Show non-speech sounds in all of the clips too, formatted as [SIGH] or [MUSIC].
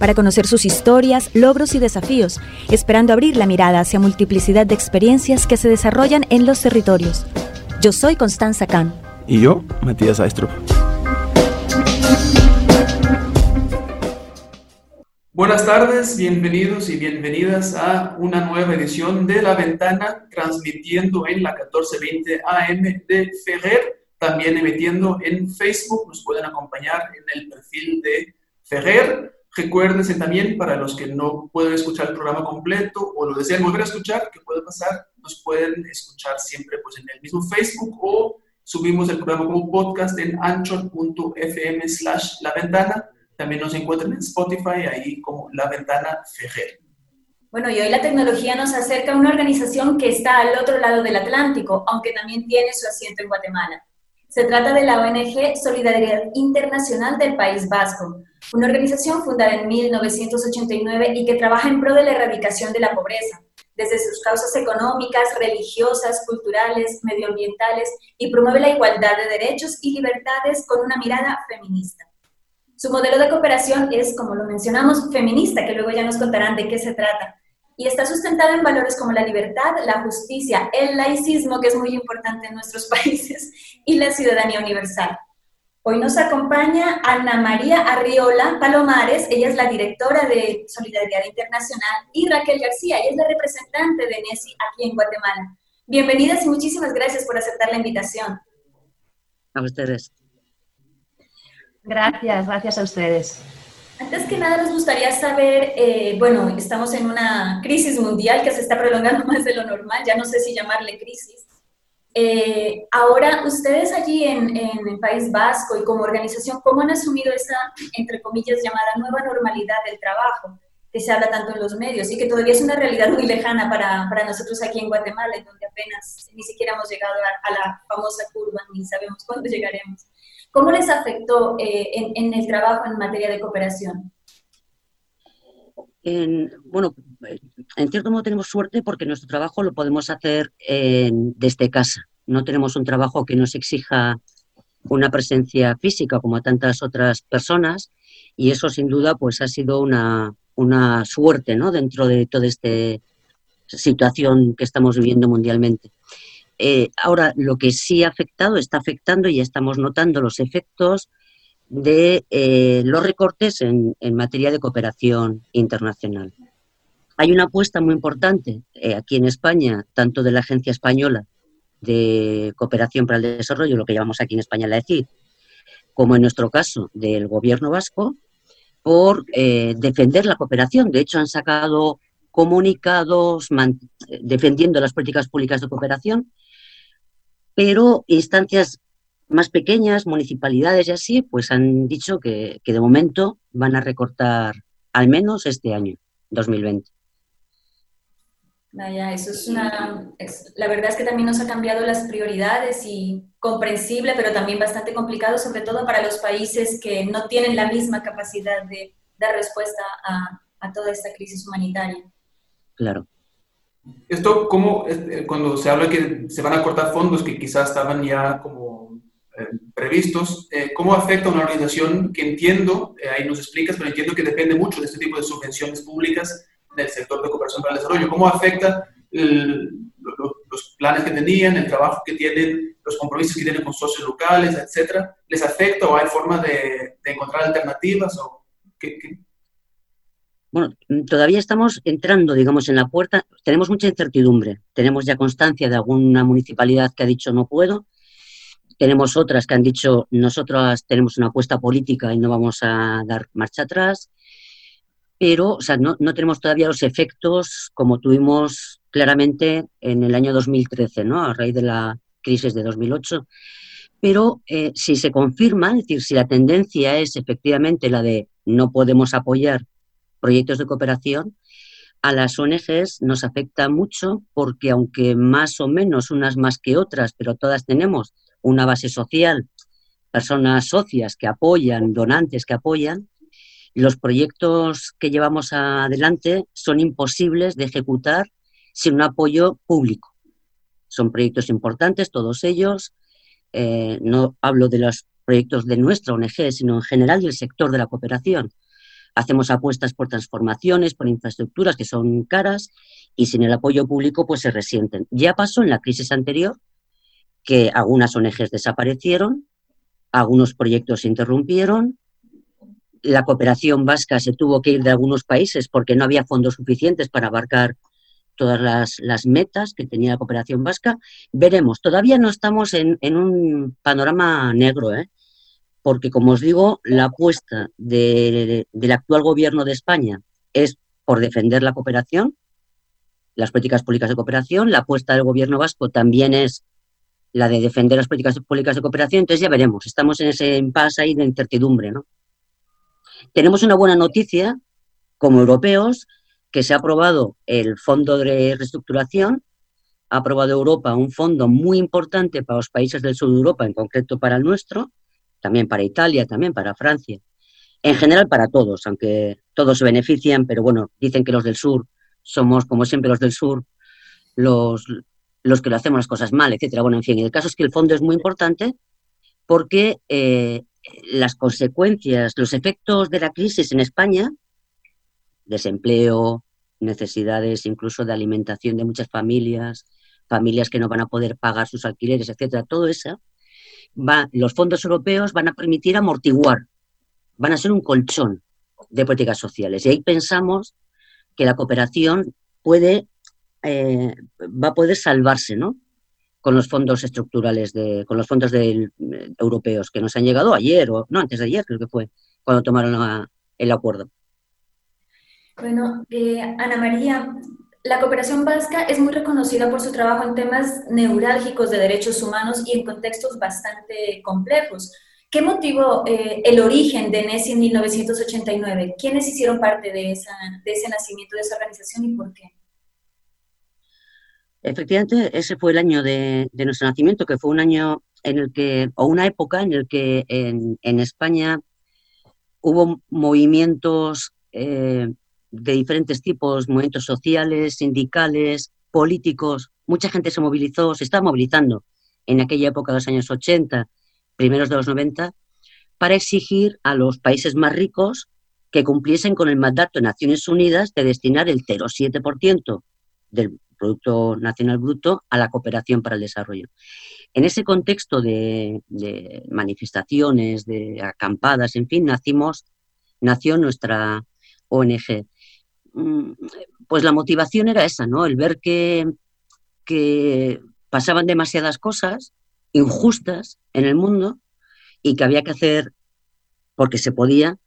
para conocer sus historias, logros y desafíos, esperando abrir la mirada hacia multiplicidad de experiencias que se desarrollan en los territorios. Yo soy Constanza Kahn. Y yo, Matías Aistrup. Buenas tardes, bienvenidos y bienvenidas a una nueva edición de La Ventana, transmitiendo en la 1420 AM de Ferrer también emitiendo en Facebook. Nos pueden acompañar en el perfil de Ferrer. Recuérdense también, para los que no pueden escuchar el programa completo o lo desean volver a escuchar, ¿qué puede pasar? Nos pueden escuchar siempre pues, en el mismo Facebook o subimos el programa como podcast en anchor.fm slash la ventana. También nos encuentran en Spotify, ahí como La Ventana Ferrer. Bueno, y hoy la tecnología nos acerca a una organización que está al otro lado del Atlántico, aunque también tiene su asiento en Guatemala. Se trata de la ONG Solidaridad Internacional del País Vasco, una organización fundada en 1989 y que trabaja en pro de la erradicación de la pobreza, desde sus causas económicas, religiosas, culturales, medioambientales, y promueve la igualdad de derechos y libertades con una mirada feminista. Su modelo de cooperación es, como lo mencionamos, feminista, que luego ya nos contarán de qué se trata y está sustentado en valores como la libertad, la justicia, el laicismo, que es muy importante en nuestros [LAUGHS] países, y la ciudadanía universal. Hoy nos acompaña Ana María Arriola Palomares, ella es la directora de Solidaridad Internacional, y Raquel García, ella es la representante de NESI aquí en Guatemala. Bienvenidas y muchísimas gracias por aceptar la invitación. A ustedes. Gracias, gracias a ustedes. Antes que nada nos gustaría saber, eh, bueno, estamos en una crisis mundial que se está prolongando [LAUGHS] más de lo normal, ya no sé si llamarle crisis. Eh, ahora, ustedes allí en, en, el País Vasco y como organización, ¿cómo han asumido esa, entre comillas, llamada nueva normalidad del trabajo? que se habla tanto en los medios y que todavía es una realidad muy lejana para, para nosotros aquí en Guatemala, en donde apenas ni siquiera hemos llegado a, a la famosa curva, ni sabemos cuándo llegaremos. ¿Cómo les afectó eh, en, el trabajo en materia de cooperación? Bueno, en cierto modo tenemos suerte porque nuestro trabajo lo podemos hacer desde casa. No tenemos un trabajo que nos exija una presencia física como a tantas otras personas y eso sin duda pues ha sido una, una suerte ¿no? dentro de toda esta situación que estamos viviendo mundialmente. Eh, ahora, lo que sí ha afectado, está afectando y ya estamos notando los efectos de eh, los recortes en, materia de cooperación internacional. Hay una apuesta muy importante eh, aquí en España, tanto de la Agencia Española de Cooperación para el Desarrollo, lo que llamamos aquí en España la ECID, como en nuestro caso del Gobierno vasco, por defender la cooperación. De hecho, han sacado comunicados defendiendo las políticas públicas de cooperación pero instancias más pequeñas, municipalidades y así, pues han dicho que, de momento van a recortar al menos este año, 2020. Vaya, eso es una. la verdad es que también nos ha cambiado las prioridades y comprensible, pero también bastante complicado, sobre todo para los países que no tienen la misma capacidad de dar respuesta a, a toda esta crisis humanitaria. Claro. Esto, como eh, cuando se habla que se van a cortar fondos que quizás estaban ya como previstos, eh, ¿cómo afecta a una organización que entiendo, ahí nos explicas, pero entiendo que depende mucho de este tipo de subvenciones públicas del sector de cooperación para el desarrollo? ¿Cómo afecta los planes que tenían, el trabajo que tienen, los compromisos que tienen con socios locales, etcétera? ¿Les afecta o hay forma de, encontrar alternativas? O qué, bueno, todavía estamos entrando, digamos, en la puerta. Tenemos mucha incertidumbre. Tenemos ya constancia de alguna municipalidad que ha dicho no puedo. Tenemos otras que han dicho nosotros tenemos una apuesta política y no vamos a dar marcha atrás. Pero, o sea, no, tenemos todavía los efectos como tuvimos claramente en el año 2013, ¿no? A raíz de la crisis de 2008. Pero eh, si se confirma, es decir, si la tendencia es efectivamente la de no podemos apoyar proyectos de cooperación, a las ONGs nos afecta mucho porque aunque más o menos unas más que otras, pero todas tenemos una base social, personas socias que apoyan, donantes que apoyan, los proyectos que llevamos adelante son imposibles de ejecutar sin un apoyo público. Son proyectos importantes, todos ellos. Eh, no hablo de los proyectos de nuestra ONG, sino en general del sector de la cooperación. Hacemos apuestas por transformaciones, por infraestructuras que son caras y sin el apoyo público pues se resienten. Ya pasó en la crisis anterior que algunas ONGs desaparecieron, algunos proyectos se interrumpieron, la cooperación vasca se tuvo que ir de algunos países porque no había fondos suficientes para abarcar todas las, metas que tenía la cooperación vasca. Veremos, todavía no estamos en, un panorama negro, ¿eh? porque como os digo, la apuesta del actual gobierno de España es por defender la cooperación, las políticas públicas de cooperación, la apuesta del gobierno vasco también es la de defender las políticas públicas de cooperación, entonces ya veremos, estamos en ese impasse ahí de incertidumbre, ¿no? Tenemos una buena noticia como europeos, que se ha aprobado el Fondo de Reestructuración, ha aprobado Europa un fondo muy importante para los países del sur de Europa, en concreto para el nuestro, también para Italia, también para Francia, en general para todos, aunque todos se benefician, pero bueno, dicen que los del sur somos, como siempre, los del sur, los, los que lo hacemos las cosas mal, etcétera. Bueno, en fin, el caso es que el fondo es muy importante porque eh, las consecuencias, los efectos de la crisis en España, desempleo, necesidades incluso de alimentación de muchas familias, familias que no van a poder pagar sus alquileres, etcétera, todo eso, va, los fondos europeos van a permitir amortiguar, van a ser un colchón de políticas sociales. Y ahí pensamos que la cooperación puede, eh, va a poder salvarse, ¿no? con los fondos estructurales, de, con los fondos europeos que nos han llegado ayer, o no, antes de ayer creo que fue, cuando tomaron el acuerdo. Bueno, eh, Ana María, la cooperación vasca es muy reconocida por su trabajo en temas neurálgicos de derechos humanos y en contextos bastante complejos. ¿Qué motivó eh, el origen de NESI en 1989? ¿Quiénes hicieron parte de, esa, de ese nacimiento de esa organización y por qué? Efectivamente, ese fue el año de, nuestro nacimiento, que fue un año en el que, o una época en el que en, España hubo movimientos eh, de diferentes tipos, movimientos sociales, sindicales, políticos. Mucha gente se movilizó, se estaba movilizando en aquella época de los años 80, primeros de los 90, para exigir a los países más ricos que cumpliesen con el mandato de Naciones Unidas de destinar el 0,7% del Producto Nacional Bruto a la cooperación para el desarrollo. En ese contexto de, manifestaciones, de acampadas, en fin, nacimos, nació nuestra ONG. Mm, pues la motivación era esa, ¿no? El ver que, que pasaban demasiadas cosas injustas en el mundo y que había que hacer, porque se podía,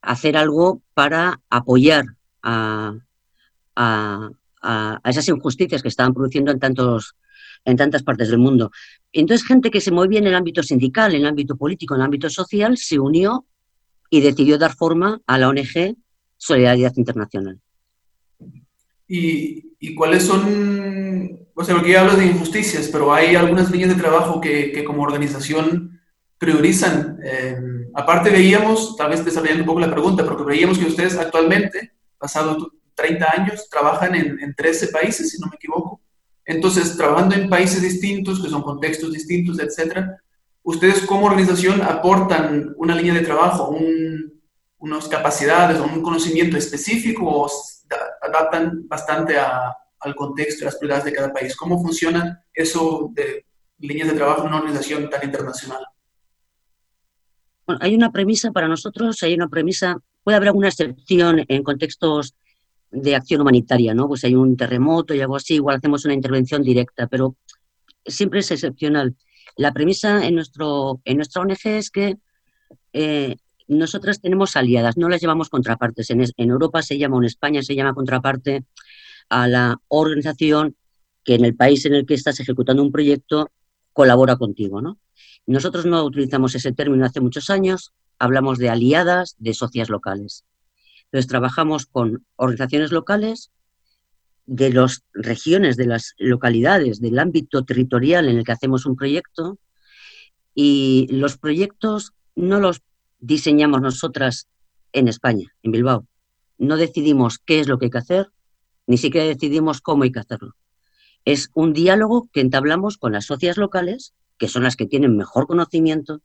hacer algo para apoyar a, a, esas injusticias que estaban produciendo en, tantos, en tantas partes del mundo. Entonces, gente que se movía en el ámbito sindical, en el ámbito político, en el ámbito social, se unió y decidió dar forma a la ONG Solidaridad Internacional. ¿Y, cuáles son, o sea, porque ya hablas de injusticias, pero hay algunas líneas de trabajo que, como organización priorizan? Eh, aparte veíamos, tal vez desarrollando un poco la pregunta, porque veíamos que ustedes actualmente, pasado 30 años, trabajan en, 13 países, si no me equivoco. Entonces, trabajando en países distintos, que son contextos distintos, etcétera, ¿ustedes como organización aportan una línea de trabajo, unas capacidades o un conocimiento específico o adaptan bastante al contexto y las prioridades de cada país? ¿Cómo funciona eso de líneas de trabajo en una organización tan internacional? Bueno, hay una premisa para nosotros, hay una premisa, puede haber alguna excepción en contextos de acción humanitaria, ¿no? Pues hay un terremoto y algo así, igual hacemos una intervención directa, pero siempre es excepcional. La premisa en, nuestro, en nuestra ONG es que eh, nosotras tenemos aliadas, no las llevamos contrapartes. En, en, Europa se llama, en España se llama contraparte a la organización que en el país en el que estás ejecutando un proyecto colabora contigo, ¿no? Nosotros no utilizamos ese término hace muchos años, hablamos de aliadas, de socias locales. Entonces, trabajamos con organizaciones locales de las regiones, de las localidades, del ámbito territorial en el que hacemos un proyecto. Y los proyectos no los diseñamos nosotras en España, en Bilbao. No decidimos qué es lo que hay que hacer, ni siquiera decidimos cómo hay que hacerlo. Es un diálogo que entablamos con las socias locales, que son las que tienen mejor conocimiento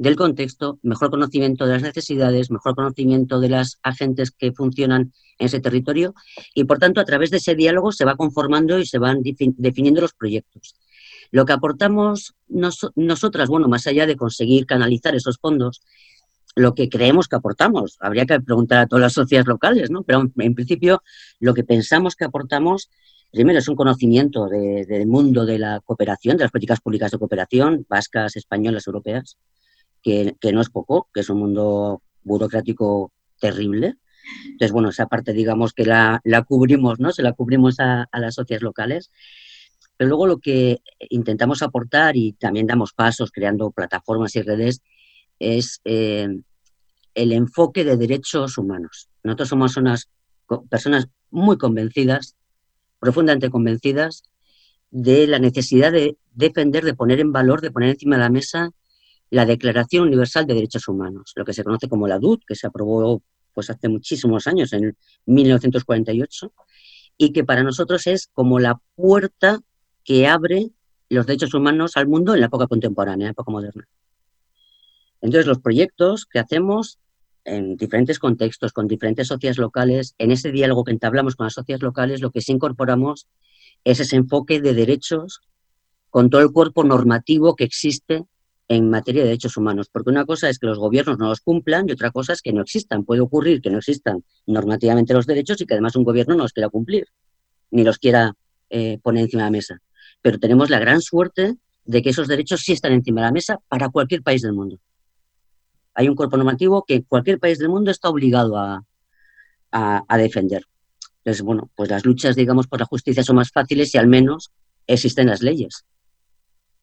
del contexto, mejor conocimiento de las necesidades, mejor conocimiento de las agentes que funcionan en ese territorio y, por tanto, a través de ese diálogo se va conformando y se van definiendo los proyectos. Lo que aportamos nosotras, bueno, más allá de conseguir canalizar esos fondos, lo que creemos que aportamos, habría que preguntar a todas las sociedades locales, ¿no? Pero en principio lo que pensamos que aportamos primero es un conocimiento del mundo de la cooperación, de las políticas públicas de cooperación, vascas, españolas, europeas, que, no es poco, que es un mundo burocrático terrible. Entonces, bueno, esa parte, digamos, que la, cubrimos, ¿no? Se la cubrimos a, las sociedades locales. Pero luego lo que intentamos aportar y también damos pasos creando plataformas y redes es eh, el enfoque de derechos humanos. Nosotros somos unas personas muy convencidas, profundamente convencidas de la necesidad de defender, de poner en valor, de poner encima de la mesa la Declaración Universal de Derechos Humanos, lo que se conoce como la DUT, que se aprobó pues hace muchísimos años, en 1948, y que para nosotros es como la puerta que abre los derechos humanos al mundo en la época contemporánea, en la época moderna. Entonces, los proyectos que hacemos en diferentes contextos, con diferentes sociedades locales, en ese diálogo que entablamos con las sociedades locales, lo que sí incorporamos es ese enfoque de derechos con todo el cuerpo normativo que existe en materia de derechos humanos, porque una cosa es que los gobiernos no los cumplan y otra cosa es que no existan. Puede ocurrir que no existan normativamente los derechos y que además un gobierno no los quiera cumplir, ni los quiera eh, poner encima de la mesa. Pero tenemos la gran suerte de que esos derechos sí están encima de la mesa para cualquier país del mundo. Hay un cuerpo normativo que cualquier país del mundo está obligado a, a defender. Entonces, bueno, pues las luchas, digamos, por la justicia son más fáciles y al menos existen las leyes.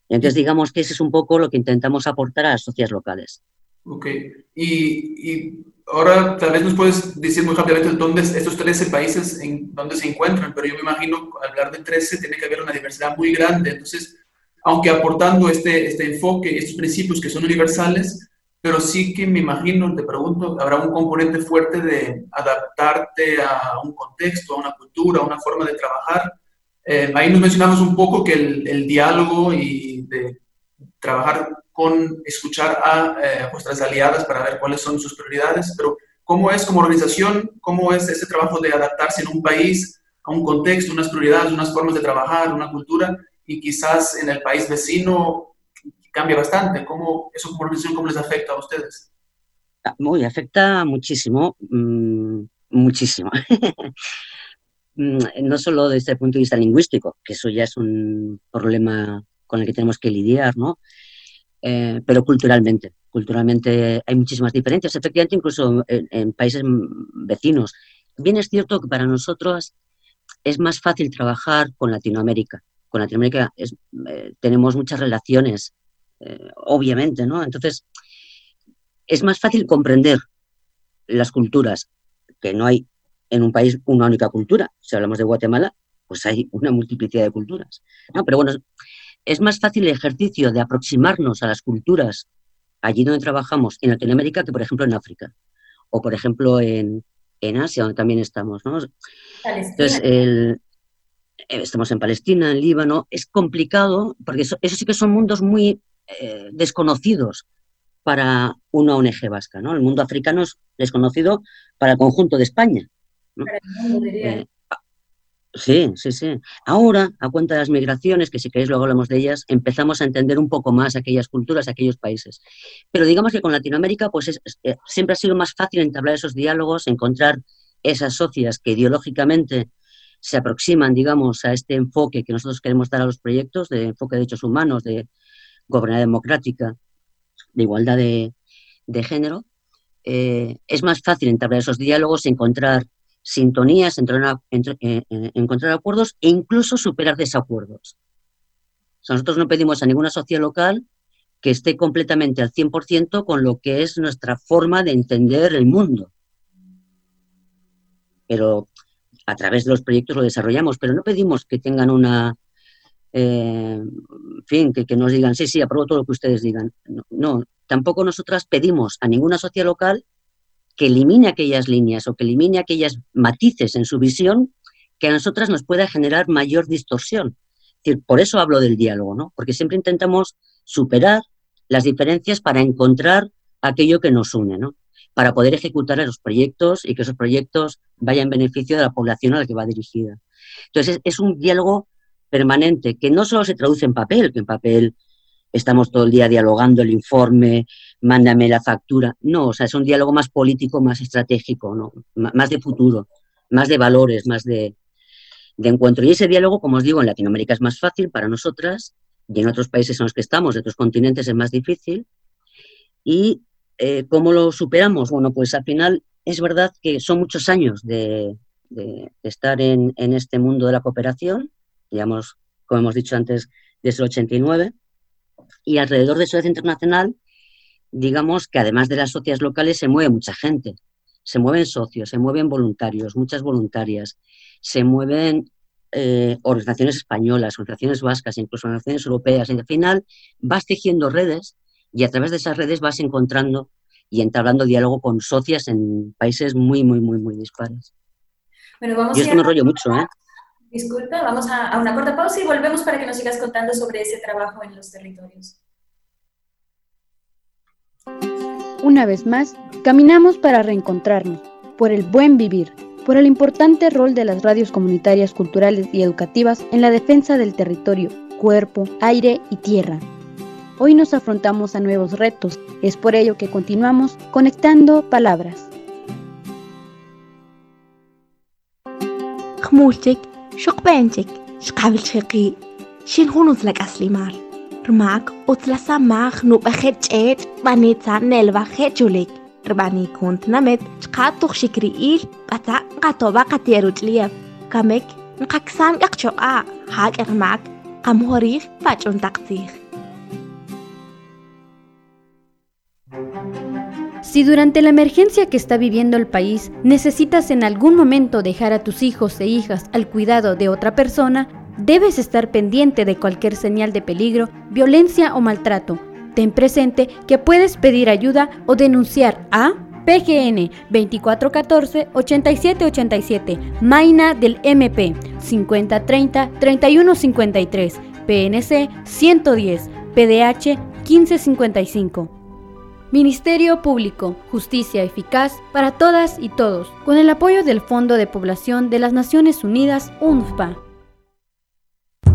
Entonces, digamos que ese es un poco lo que intentamos aportar a las sociedades locales. Ok. Y, ahora tal vez nos puedes decir muy rápidamente dónde estos 13 países en dónde se encuentran, pero yo me imagino hablar de 13 tiene que haber una diversidad muy grande. Entonces, aunque aportando este, este enfoque, estos principios que son universales, pero sí que me imagino, te pregunto, habrá un componente fuerte de adaptarte a un contexto, a una cultura, a una forma de trabajar eh, ahí nos mencionamos un poco que el, diálogo y de trabajar con, escuchar a eh, vuestras aliadas para ver cuáles son sus prioridades, pero ¿cómo es como organización, cómo es ese trabajo de adaptarse en un país a un contexto, unas prioridades, unas formas de trabajar, una cultura, y quizás en el país vecino cambia bastante? ¿Cómo, eso como organización, cómo les afecta a ustedes? Ah, muy, afecta muchísimo, mm, muchísimo. [LAUGHS] Mm, no solo desde el punto de vista lingüístico, que eso ya es un problema con el que tenemos que lidiar, ¿no? Eh, pero culturalmente. Culturalmente hay muchísimas diferencias, efectivamente, incluso en, países vecinos. Bien es cierto que para nosotros es más fácil trabajar con Latinoamérica. Con Latinoamérica eh, tenemos muchas relaciones, eh, obviamente, ¿no? Entonces, es más fácil comprender las culturas, que no hay en un país una única cultura. Si hablamos de Guatemala, pues hay una multiplicidad de culturas. No, pero bueno, es más fácil el ejercicio de aproximarnos a las culturas allí donde trabajamos en Latinoamérica que, por ejemplo, en África o, por ejemplo, en, Asia, donde también estamos. ¿no? Entonces, eh, estamos en Palestina, en Líbano. Es complicado porque eso, sí que son mundos muy eh, desconocidos para una ONG vasca. ¿no? El mundo africano es desconocido para el conjunto de España. Eh, sí, sí, sí. Ahora, a cuenta de las migraciones, que si queréis luego hablamos de ellas, empezamos a entender un poco más aquellas culturas, aquellos países. Pero digamos que con Latinoamérica, pues eh, siempre ha sido más fácil entablar esos diálogos, encontrar esas socias que ideológicamente se aproximan, digamos, a este enfoque que nosotros queremos dar a los proyectos, de enfoque de derechos humanos, de gobernanza democrática, de igualdad de, género. Eh, es más fácil entablar esos diálogos, encontrar sintonías, eh, eh, encontrar acuerdos e incluso superar desacuerdos. nosotros no pedimos a ninguna sociedad local que esté completamente al 100% con lo que es nuestra forma de entender el mundo. Pero a través de los proyectos lo desarrollamos, pero no pedimos que tengan una, eh, fin, que, nos digan, sí, sí, apruebo todo lo que ustedes digan. No, tampoco nosotras pedimos a ninguna sociedad local que elimine aquellas líneas o que elimine aquellas matices en su visión que a nosotras nos pueda generar mayor distorsión. por eso hablo del diálogo, ¿no? Porque siempre intentamos superar las diferencias para encontrar aquello que nos une, ¿no? Para poder ejecutar esos proyectos y que esos proyectos vayan en beneficio de la población a la que va dirigida. Entonces, es un diálogo permanente, que no solo se traduce en papel, que en papel estamos todo el día dialogando el informe, mándame la factura. No, o sea, es un diálogo más político, más estratégico, ¿no? más de futuro, más de valores, más de, encuentro. Y ese diálogo, como os digo, en Latinoamérica es más fácil para nosotras y en otros países en los que estamos, de otros continentes, es más difícil. ¿Y eh, cómo lo superamos? Bueno, pues al final es verdad que son muchos años de, estar en, en este mundo de la cooperación digamos, como hemos dicho antes, desde el 89. Y alrededor de Sociedad Internacional, digamos que además de las socias locales se mueve mucha gente. Se mueven socios, se mueven voluntarios, muchas voluntarias, se mueven eh, organizaciones españolas, organizaciones vascas, incluso organizaciones europeas. Y al final vas tejiendo redes y a través de esas redes vas encontrando y entablando diálogo con socias en países muy, muy, muy, muy dispares. Bueno, vamos y esto me rollo mucho, ¿eh? Disculpa, vamos a, una corta pausa y volvemos para que nos sigas contando sobre ese trabajo en los territorios. Una vez más, caminamos para reencontrarnos, por el buen vivir, por el importante rol de las radios comunitarias culturales y educativas en la defensa del territorio, cuerpo, aire y tierra. Hoy nos afrontamos a nuevos retos, es por ello que continuamos conectando palabras. Շոկպենչիկ, շկավիլչիկի, շինհուն ուզլակասլիմար։ Ռմակ, օծլասամախ նուպախեջեջ, բանեցանել վախեջուլիկ։ Ռբանի կոնտնամետ չկատուխ շիկրի իլ, կատա կատովա կատերուջլիև։ Կամեք, նկակսան կղջոա, հակ ռմակ, կամհորիխ վաճուն տակծիխ։ Si durante la emergencia que está viviendo el país necesitas en algún momento dejar a tus hijos e hijas al cuidado de otra persona, debes estar pendiente de cualquier señal de peligro, violencia o maltrato. Ten presente que puedes pedir ayuda o denunciar a PGN 2414-8787, Maina del MP 5030-3153, PNC 110, PDH 1555. Ministerio Público, Justicia Eficaz para todas y todos, con el apoyo del Fondo de Población de las Naciones Unidas, UNFPA.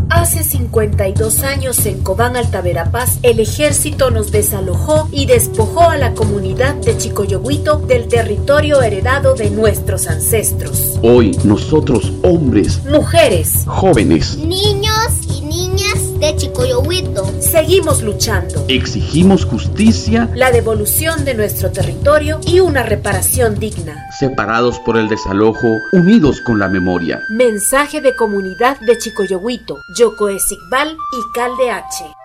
Hace 52 años en Cobán, Altaverapaz, el ejército nos desalojó y despojó a la comunidad de Chicoyoguito del territorio heredado de nuestros ancestros. Hoy nosotros, hombres, mujeres, jóvenes, niños y niñas de Chicoyohuito. Seguimos luchando. Exigimos justicia, la devolución de nuestro territorio y una reparación digna. Separados por el desalojo, unidos con la memoria. Mensaje de comunidad de Chicoyohuito, Yoko Esikbal y Calde H.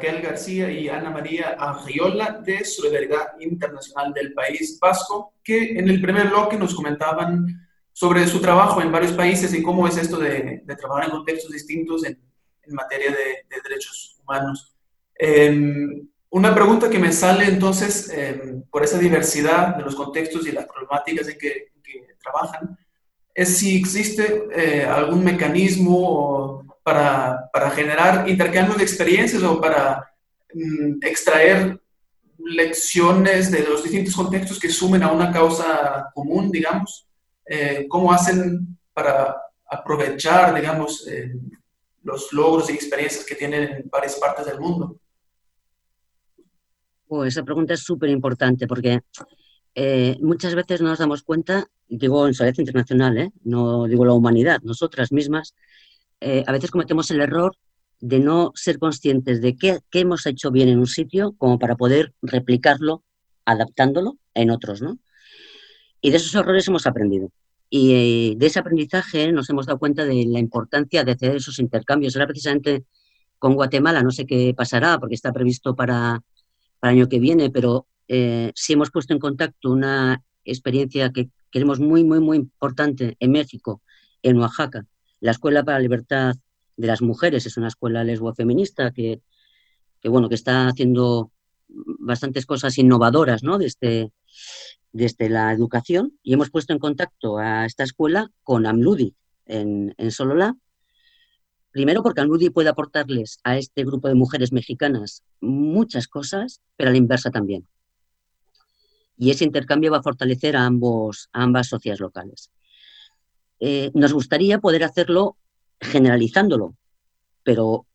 Raquel García y Ana María Angiola de Solidaridad Internacional del País Vasco, que en el primer bloque nos comentaban sobre su trabajo en varios países y cómo es esto de, trabajar en contextos distintos en, materia de, derechos humanos. Em, una pregunta que me sale entonces em, por esa diversidad de los contextos y las problemáticas en que, trabajan es si existe eh, algún mecanismo para, para generar intercambios de experiencias o para mm, extraer lecciones de los distintos contextos que sumen a una causa común, digamos. Eh, ¿Cómo hacen para aprovechar, digamos, eh, los logros y experiencias que tienen en varias partes del mundo? Oh, esa pregunta es súper importante porque eh, muchas veces no nos damos cuenta, digo en Solidaridad Internacional, no digo la humanidad, nosotras mismas, eh, a veces cometemos el error de no ser conscientes de qué, hemos hecho bien en un sitio como para poder replicarlo, adaptándolo en otros, ¿no? Y de esos errores hemos aprendido. Y eh, de ese aprendizaje nos hemos dado cuenta de la importancia de hacer esos intercambios. Era precisamente Con Guatemala no sé qué pasará porque está previsto para, para el año que viene, pero eh, sí hemos puesto en contacto una experiencia que queremos muy, muy, muy importante en México, en Oaxaca. La Escuela para la Libertad de las Mujeres es una escuela lesbo-feminista que, que, bueno, que está haciendo bastantes cosas innovadoras ¿no? desde, desde la educación y hemos puesto en contacto a esta escuela con AMLUDI en, en Solola. Primero porque AMLUDI puede aportarles a este grupo de mujeres mexicanas muchas cosas, pero a la inversa también. Y ese intercambio va a fortalecer a, ambos, a ambas sociedades locales. Eh, nos gustaría poder hacerlo generalizándolo, pero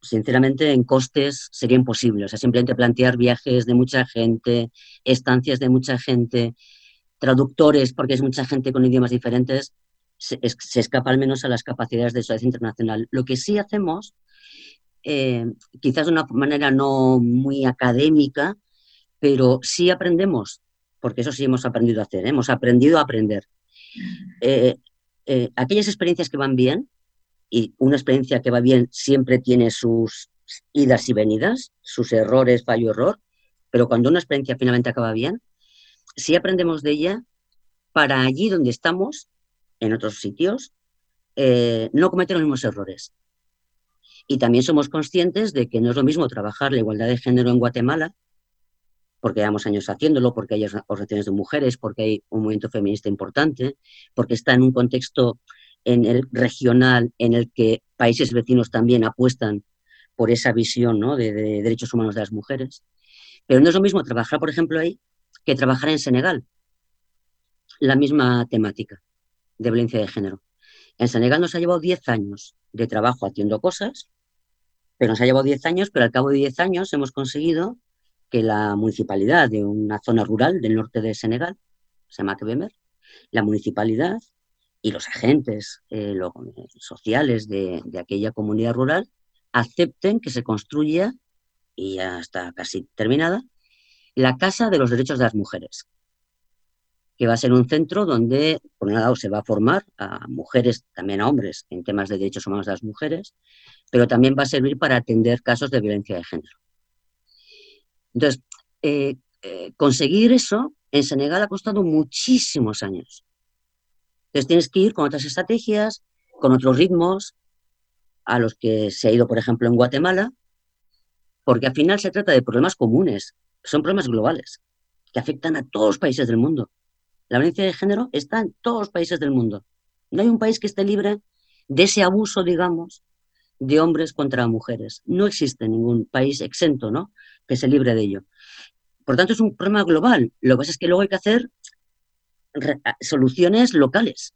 sinceramente en costes sería imposible. O sea, simplemente plantear viajes de mucha gente, estancias de mucha gente, traductores, porque es mucha gente con idiomas diferentes, se, escapa al menos a las capacidades de sociedad internacional. Lo que sí hacemos, eh, quizás de una manera no muy académica, pero sí aprendemos, porque eso sí hemos aprendido a hacer, ¿eh? hemos aprendido a aprender. Eh, aquellas experiencias que van bien, y una experiencia que va bien siempre tiene sus idas y venidas, sus errores, fallo-error, pero cuando una experiencia finalmente acaba bien, si aprendemos de ella, para allí donde estamos, en otros sitios, eh, no cometer los mismos errores. Y también somos conscientes de que no es lo mismo trabajar la igualdad de género en Guatemala, porque llevamos años haciéndolo, porque hay organizaciones de mujeres, porque hay un movimiento feminista importante, porque está en un contexto en el regional en el que países vecinos también apuestan por esa visión de, derechos humanos de las mujeres. Pero no es lo mismo trabajar, por ejemplo, ahí que trabajar en Senegal. La misma temática de violencia de género. En Senegal nos ha llevado 10 años de trabajo haciendo cosas, pero nos ha llevado 10 años, pero al cabo de 10 años hemos conseguido que la municipalidad de una zona rural del norte de Senegal, se llama Kebemer, la municipalidad y los agentes eh, sociales de, aquella comunidad rural acepten que se construya, y ya está casi terminada, la Casa de los Derechos de las Mujeres, que va a ser un centro donde, por un lado, se va a formar a mujeres, también a hombres, en temas de derechos humanos de las mujeres, pero también va a servir para atender casos de violencia de género. Entonces, eh, eh, conseguir eso en Senegal ha costado muchísimos años. Entonces tienes que ir con otras estrategias, con otros ritmos, a los que se ha ido, por ejemplo, en Guatemala, porque al final se trata de problemas comunes, son problemas globales, que afectan a todos los países del mundo. La violencia de género está en todos los países del mundo. No hay un país que esté libre de ese abuso, digamos, de hombres contra mujeres. No existe ningún país exento, ¿no? Que se libre de ello. Por tanto, es un problema global. Lo que pasa es que luego hay que hacer soluciones locales,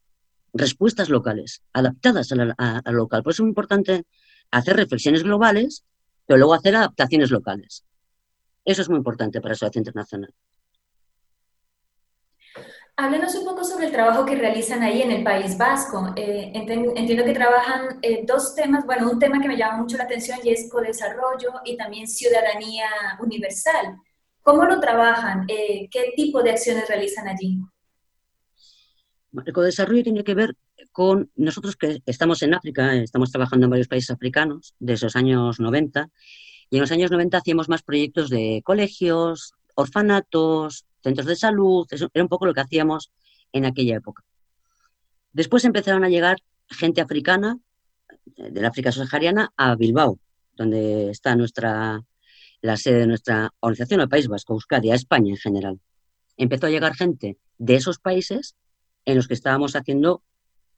respuestas locales, adaptadas a, lo local. Por eso es importante hacer reflexiones globales, pero luego hacer adaptaciones locales. Eso es muy importante para la sociedad internacional. Háblenos un poco sobre el trabajo que realizan ahí en el País Vasco. Eh, entiendo que trabajan eh, dos temas, bueno, un tema que me llama mucho la atención y es co-desarrollo y también ciudadanía universal. ¿Cómo lo trabajan? Eh, ¿Qué tipo de acciones realizan allí? El co-desarrollo tiene que ver con nosotros que estamos en África, estamos trabajando en varios países africanos desde los años 90, y en los años 90 hacíamos más proyectos de colegios, orfanatos, centros de salud, era un poco lo que hacíamos en aquella época. Después empezaron a llegar gente africana, del África subsahariana, a Bilbao, donde está nuestra, la sede de nuestra organización, el País Vasco, Euskadi, a España en general. Empezó a llegar gente de esos países en los que estábamos haciendo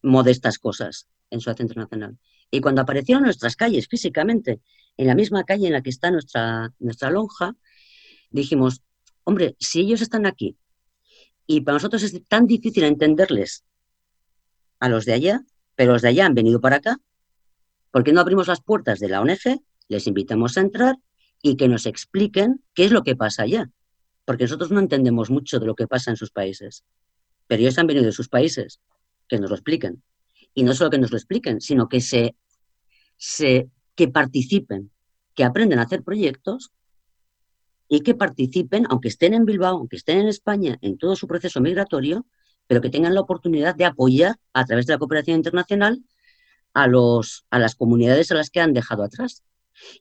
modestas cosas en su Centro Nacional. Y cuando aparecieron nuestras calles físicamente, en la misma calle en la que está nuestra, nuestra lonja, dijimos, hombre, si ellos están aquí y para nosotros es tan difícil entenderles a los de allá, pero los de allá han venido para acá, ¿por qué no abrimos las puertas de la ONG, les invitamos a entrar y que nos expliquen qué es lo que pasa allá? Porque nosotros no entendemos mucho de lo que pasa en sus países pero ellos han venido de sus países, que nos lo expliquen. Y no solo que nos lo expliquen, sino que, se, se, que participen, que aprendan a hacer proyectos y que participen, aunque estén en Bilbao, aunque estén en España, en todo su proceso migratorio, pero que tengan la oportunidad de apoyar a través de la cooperación internacional a, los, a las comunidades a las que han dejado atrás.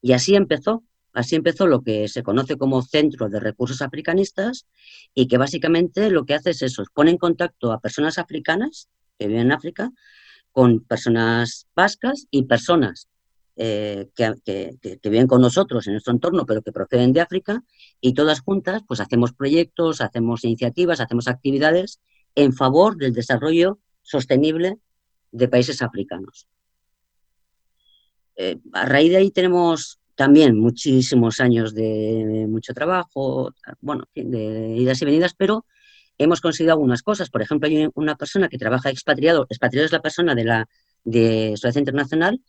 Y así empezó, así empezó lo que se conoce como Centro de Recursos Africanistas y que básicamente lo que hace es eso, pone en contacto a personas africanas que viven en África con personas vascas y personas eh, que, viven con nosotros en nuestro entorno, pero que proceden de África, y todas juntas pues hacemos proyectos, hacemos iniciativas, hacemos actividades en favor del desarrollo sostenible de países africanos. Eh, a raíz de ahí tenemos también muchísimos años de mucho trabajo, bueno, de idas y venidas, pero hemos conseguido algunas cosas. Por ejemplo, hay una persona que trabaja expatriado, expatriado es la persona de la de Sociedad Internacional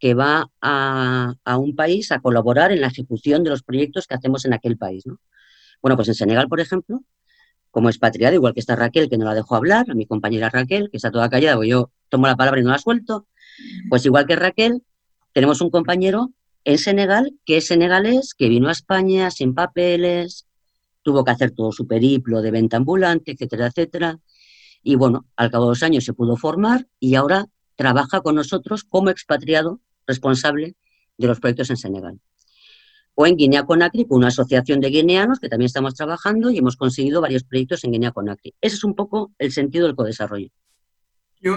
que va a, un país a colaborar en la ejecución de los proyectos que hacemos en aquel país. Bueno, pues en Senegal, por ejemplo, como expatriado, igual que está Raquel, que no la dejó hablar, a mi compañera Raquel, que está toda callada, pues yo tomo la palabra y no la suelto, pues igual que Raquel, tenemos un compañero en Senegal que es senegalés, que vino a España sin papeles, tuvo que hacer todo su periplo de venta ambulante, etcétera, etcétera. Y bueno, al cabo de dos años se pudo formar y ahora trabaja con nosotros como expatriado responsable de los proyectos en Senegal. O en Guinea Conakry, con una asociación de guineanos que también estamos trabajando y hemos conseguido varios proyectos en Guinea Conakry. Ese es un poco el sentido del codesarrollo. Yo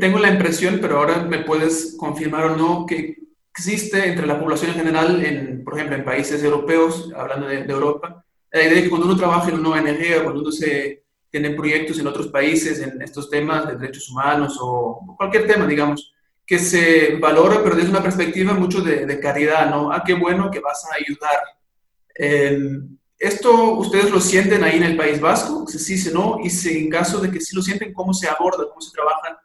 tengo la impresión, pero ahora me puedes confirmar o no, que existe entre la población en general, en, por ejemplo, en países europeos, hablando de, Europa, la idea de que cuando uno trabaja en una ONG o cuando uno se tiene proyectos en otros países en estos temas de derechos humanos o cualquier tema, digamos, que se valora, pero desde una perspectiva mucho de, caridad, ¿no? Ah, qué bueno que vas a ayudar. ¿Esto ustedes lo sienten ahí en el País Vasco? Si sí, si no, y si en caso de que sí lo sienten, ¿cómo se aborda, cómo se trabaja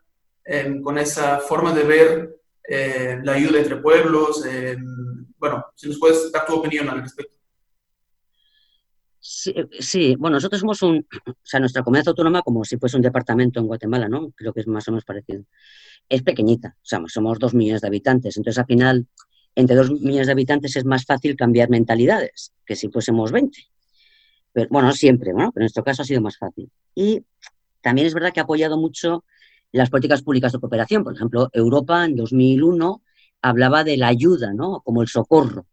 con esa forma de ver eh, la ayuda entre pueblos? bueno, si nos puedes dar tu opinión al respecto. Sí, bueno, nosotros somos un, [CLEARS THROAT] o sea, nuestra comunidad autónoma como si fuese un departamento en Guatemala, ¿no? Creo que es más o menos parecido. Es pequeñita, o sea, somos dos millones de habitantes, entonces al final, entre dos millones de habitantes es más fácil cambiar mentalidades que si fuésemos 20. Pero, bueno, siempre, ¿no? pero en nuestro caso ha sido más fácil. Y también es verdad que ha apoyado mucho las políticas públicas de cooperación. Por ejemplo, Europa en 2001 hablaba de la ayuda, ¿no? Como el socorro,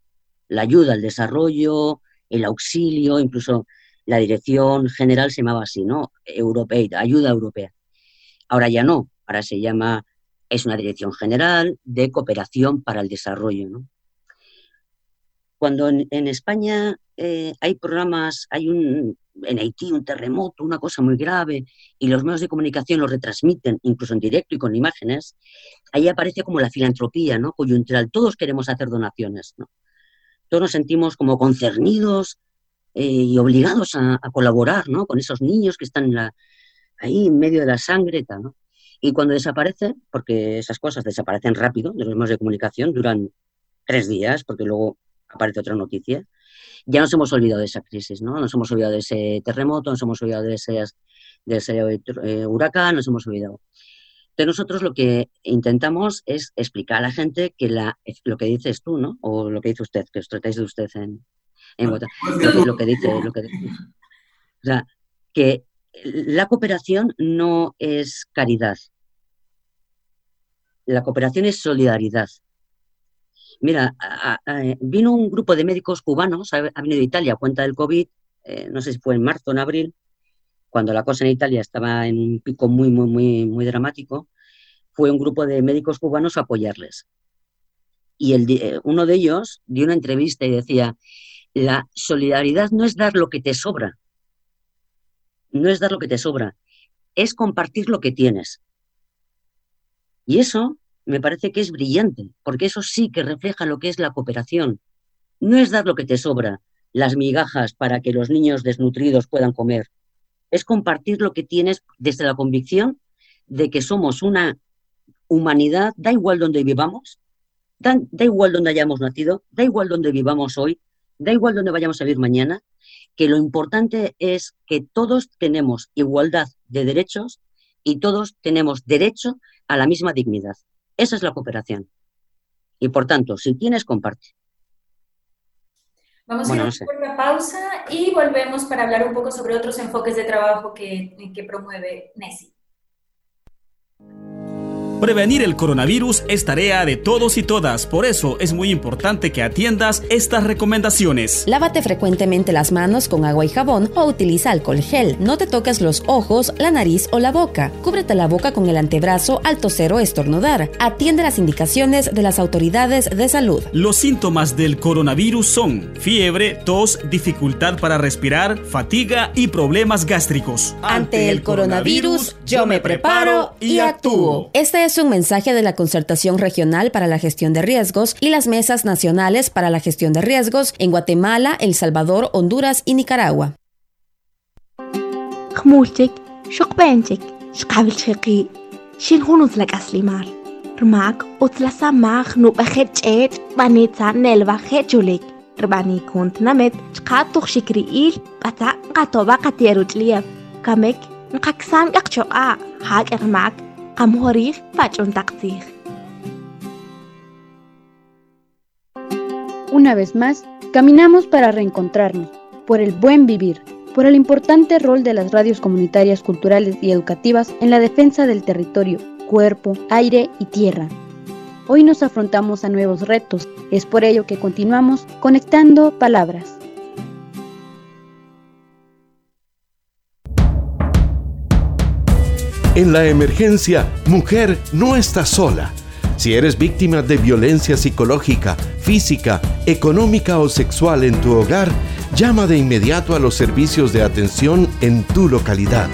la ayuda, el desarrollo, el auxilio, incluso la dirección general se llamaba así, ¿no? Europea, ayuda europea. Ahora ya no, ahora se llama, es una dirección general de cooperación para el desarrollo, ¿no? Cuando en, España eh, hay programas, hay un, en Haití un terremoto, una cosa muy grave, y los medios de comunicación lo retransmiten, incluso en directo y con imágenes, ahí aparece como la filantropía, ¿no? Coyuntural. Todos queremos hacer donaciones, ¿no? Todos nos sentimos como concernidos eh, y obligados a, colaborar ¿no? con esos niños que están ahí en medio de la sangre. ¿no? Y cuando desaparece, porque esas cosas desaparecen rápido de los medios de comunicación, duran tres días, porque luego aparece otra noticia, ya nos hemos olvidado de esa crisis, ¿no? Nos hemos olvidado de ese terremoto, nos hemos olvidado de ese, de ese eh, huracán, nos hemos olvidado. Entonces nosotros lo que intentamos es explicar a la gente que la, lo que dices tú, ¿no? O lo que dice usted, que os tratáis de usted en, en lo, que dice, lo que dice. O sea, que la cooperación no es caridad. La cooperación es solidaridad. Mira, vino un grupo de médicos cubanos, ha, venido de Italia a cuenta del COVID, eh, no sé si fue en marzo o en abril, cuando la cosa en Italia estaba en un pico muy, muy, muy, muy dramático, fue un grupo de médicos cubanos a apoyarles. Y eh, uno de ellos dio una entrevista y decía, la solidaridad no es dar lo que te sobra, no es dar lo que te sobra, es compartir lo que tienes. Y eso me parece que es brillante, porque eso sí que refleja lo que es la cooperación. No es dar lo que te sobra, las migajas para que los niños desnutridos puedan comer, es compartir lo que tienes desde la convicción de que somos una humanidad, da igual donde vivamos, da, igual donde hayamos nacido, da igual donde vivamos hoy, da igual donde vayamos a vivir mañana, que lo importante es que todos tenemos igualdad de derechos y todos tenemos derecho a la misma dignidad. Esa es la cooperación. Y por tanto, si tienes, comparte. Vamos a ir a una pausa y volvemos para hablar un poco sobre otros enfoques de trabajo que, que promueve NESI. Prevenir el coronavirus es tarea de todos y todas, por eso es muy importante que atiendas estas recomendaciones. Lávate frecuentemente las manos con agua y jabón o utiliza alcohol gel. No te toques los ojos, la nariz o la boca. Cúbrete la boca con el antebrazo al toser o estornudar. Atiende las indicaciones de las autoridades de salud. Los síntomas del coronavirus son fiebre, tos, dificultad para respirar, fatiga y problemas gástricos. Ante el coronavirus, yo me preparo y actúo. Este es un mensaje de la Concertación Regional para la Gestión de Riesgos y las Mesas Nacionales para la Gestión de Riesgos en Guatemala, El Salvador, Honduras y Nicaragua. خمولتك شقبانتك شقابل شقي شين هونوز لك أسليمار رماك وتلسا ماخ نوبا خيت جيت بانيتا نلبا خيت جوليك رباني كنت نمت شقات تخ شكريئيل بتا قطوبا قتيرو جليب كامك نقاكسان قاقشوقا هاك رماك قام هوريخ باجون تقتيخ Una vez más, caminamos para reencontrarnos, por el buen vivir, por el importante rol de las radios comunitarias culturales y educativas en la defensa del territorio, cuerpo, aire y tierra. Hoy nos afrontamos a nuevos retos, es por ello que continuamos conectando palabras. En la emergencia, mujer no está sola. Si eres víctima de violencia psicológica, física, económica o sexual en tu hogar, llama de inmediato a los servicios de atención en tu localidad.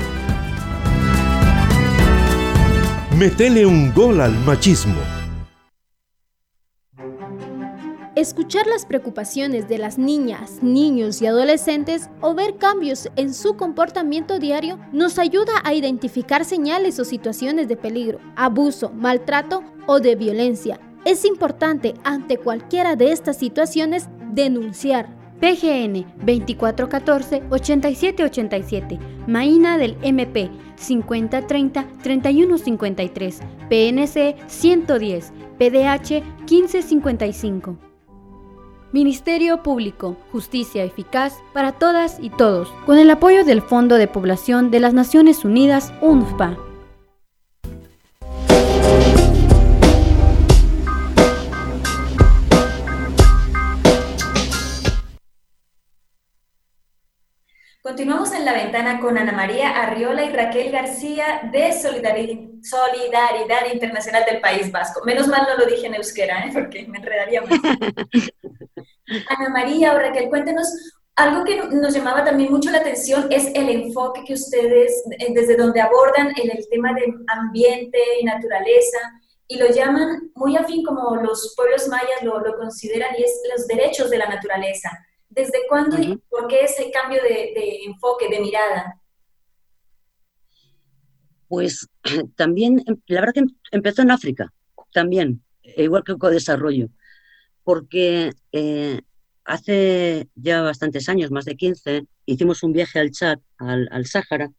Metele un gol al machismo. Escuchar las preocupaciones de las niñas, niños y adolescentes o ver cambios en su comportamiento diario nos ayuda a identificar señales o situaciones de peligro, abuso, maltrato o de violencia. Es importante ante cualquiera de estas situaciones denunciar. PGN 2414-8787, Maína del MP 5030-3153, PNC 110, PDH 1555. Ministerio Público, Justicia Eficaz para todas y todos, con el apoyo del Fondo de Población de las Naciones Unidas, UNFPA. Continuamos en la ventana con Ana María Arriola y Raquel García de Solidari- Solidaridad Internacional del País Vasco. Menos mal no lo dije en euskera, ¿eh? porque me enredaría más. [LAUGHS] Ana María o Raquel, cuéntenos, algo que nos llamaba también mucho la atención es el enfoque que ustedes, eh, desde donde abordan el, el tema de ambiente y naturaleza, y lo llaman muy afín como los pueblos mayas lo, lo consideran, y es los derechos de la naturaleza. ¿Desde cuándo y por qué ese cambio de, de enfoque, de mirada? Pues [CLEARS THROAT] también, em, la verdad que em- empezó en África, también, e igual que el co-desarrollo, porque eh, hace ya bastantes años, más de 15, hicimos un viaje al Chad, al, al Sáhara,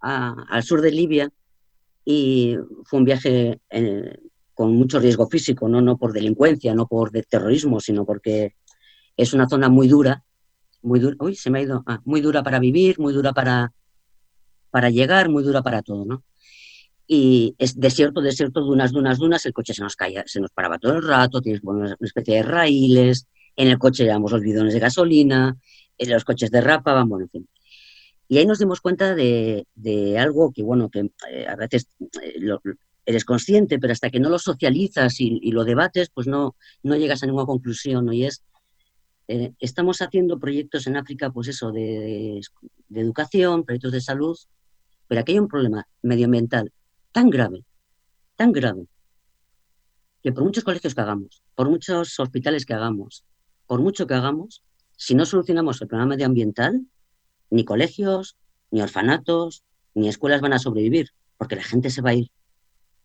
a- al sur de Libia, y fue un viaje eh, con mucho riesgo físico, ¿no? no por delincuencia, no por de terrorismo, sino porque es una zona muy dura, muy dura, se me ha ido, ah, muy dura para vivir, muy dura para, para llegar, muy dura para todo, ¿no? Y es desierto, desierto, dunas, dunas, dunas, el coche se nos caía, se nos paraba todo el rato, tienes una especie de raíles, en el coche llevamos los bidones de gasolina, en los coches derrapaban, bueno, en fin. Y ahí nos dimos cuenta de, de algo que, bueno, que eh, a veces eh, eres consciente, pero hasta que no lo socializas y, y lo debates, pues no, no llegas a ninguna conclusión, ¿no? Y es, eh, estamos haciendo proyectos en África, pues eso, de, de educación, proyectos de salud, pero aquí hay un problema medioambiental tan grave, tan grave, que por muchos colegios que hagamos, por muchos hospitales que hagamos, por mucho que hagamos, si no solucionamos el problema medioambiental, ni colegios, ni orfanatos, ni escuelas van a sobrevivir, porque la gente se va a ir.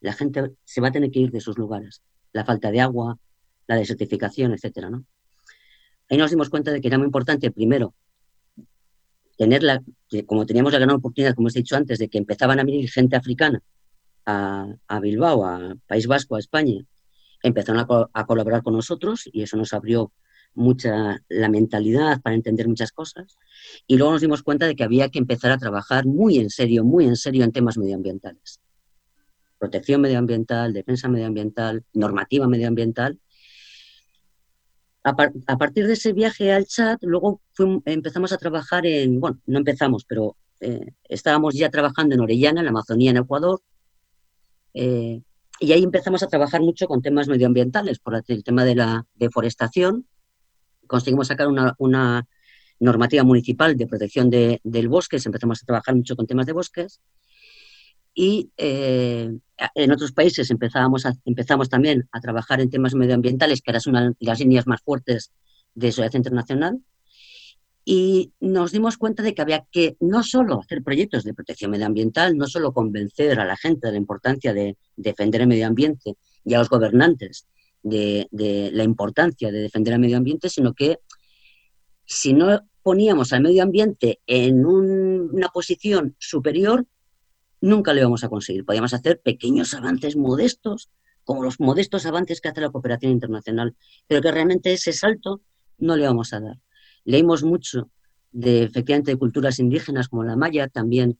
La gente se va a tener que ir de sus lugares. La falta de agua, la desertificación, etcétera, ¿no? Ahí nos dimos cuenta de que era muy importante, primero, tener la, que como teníamos la gran oportunidad, como os he dicho antes, de que empezaban a venir gente africana a, Bilbao, a País Vasco, a España, empezaron a colaborar con nosotros y eso nos abrió mucha la mentalidad para entender muchas cosas. Y luego nos dimos cuenta de que había que empezar a trabajar muy en serio, muy en serio en temas medioambientales. protección medioambiental, defensa medioambiental, normativa medioambiental. A, partir de ese viaje al chat, luego empezamos a trabajar en, bueno, no empezamos, pero eh, estábamos ya trabajando en Orellana, en la Amazonía, en Ecuador, eh, y ahí empezamos a trabajar mucho con temas medioambientales, por el tema de la deforestación. Conseguimos sacar una, una normativa municipal de protección de, del bosque, empezamos a trabajar mucho con temas de bosques. Y eh, en otros países empezábamos empezamos también a trabajar en temas medioambientales, que era una de las líneas más fuertes de Sociedad Internacional. Y nos dimos cuenta de que había que no solo hacer proyectos de protección medioambiental, no solo convencer a la gente de la importancia de defender el medio ambiente y a los gobernantes de, la importancia de defender el medio ambiente, sino que si no poníamos al medio ambiente en una posición superior, nunca lo íbamos a conseguir. Podíamos hacer pequeños avances modestos, como los modestos avances que hace la cooperación internacional, pero que realmente ese salto no le vamos a dar. Leímos mucho de, efectivamente, de culturas indígenas como la maya, también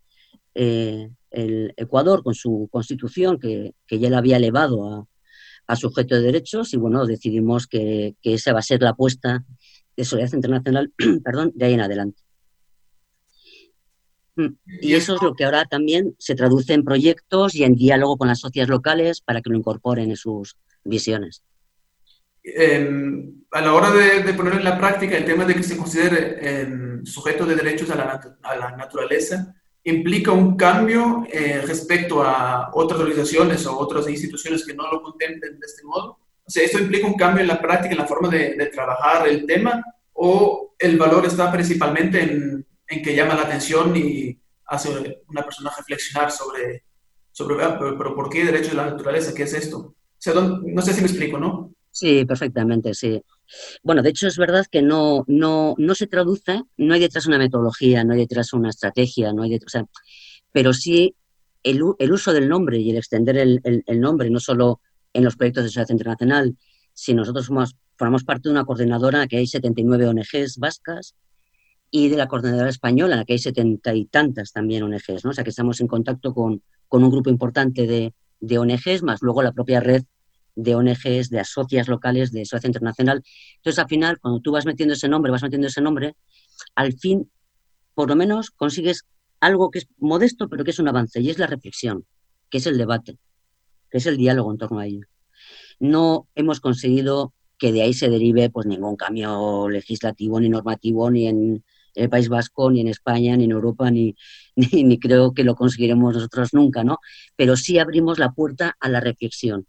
eh, el Ecuador con su constitución, que, ya la había elevado a, sujeto de derechos, y bueno, decidimos que, esa va a ser la apuesta de Solidaridad Internacional, [CLEARS THROAT] perdón, de ahí en adelante. Mm, y eso es lo que ahora también se traduce en proyectos y en diálogo con las sociedades locales para que lo incorporen en sus visiones. Em, a la hora de, poner en la práctica el tema de que se considere em, sujeto de derechos a la, naturaleza, implica un cambio eh, respecto a otras organizaciones o otras instituciones que no lo contemplen de este modo. O sea, ¿esto implica un cambio en la práctica, en la forma de, trabajar el tema? ¿O el valor está principalmente en, en, que llama la atención y hace una persona reflexionar sobre, sobre ah, pero, ¿por qué derechos de la naturaleza? ¿Qué es esto? O sea, no sé si me explico, ¿no? Sí, perfectamente, sí. Bueno, de hecho es verdad que no, no, no se traduce, no hay detrás una metodología, no hay detrás una estrategia, no hay detrás, pero sí el, el, uso del nombre y el extender el, el, nombre, no solo en los proyectos de sociedad internacional, si nosotros somos, formamos parte de una coordinadora que hay 79 ONGs vascas y de la coordinadora española, en la que hay setenta y tantas también ONGs, ¿no? O sea que estamos en contacto con, con un grupo importante de, de ONGs, más luego la propia red de ONGs, de asocias locales, de Sociedad Internacional. Entonces, al final, cuando tú vas metiendo ese nombre, vas metiendo ese nombre, al fin, por lo menos, consigues algo que es modesto, pero que es un avance, y es la reflexión, que es el debate, que es el diálogo en torno a ello. No hemos conseguido que de ahí se derive pues ningún cambio legislativo ni normativo ni en el País Vasco, ni en España, ni en Europa, ni, [LAUGHS] ni, ni creo que lo conseguiremos nosotros nunca, ¿no? Pero sí abrimos la puerta a la reflexión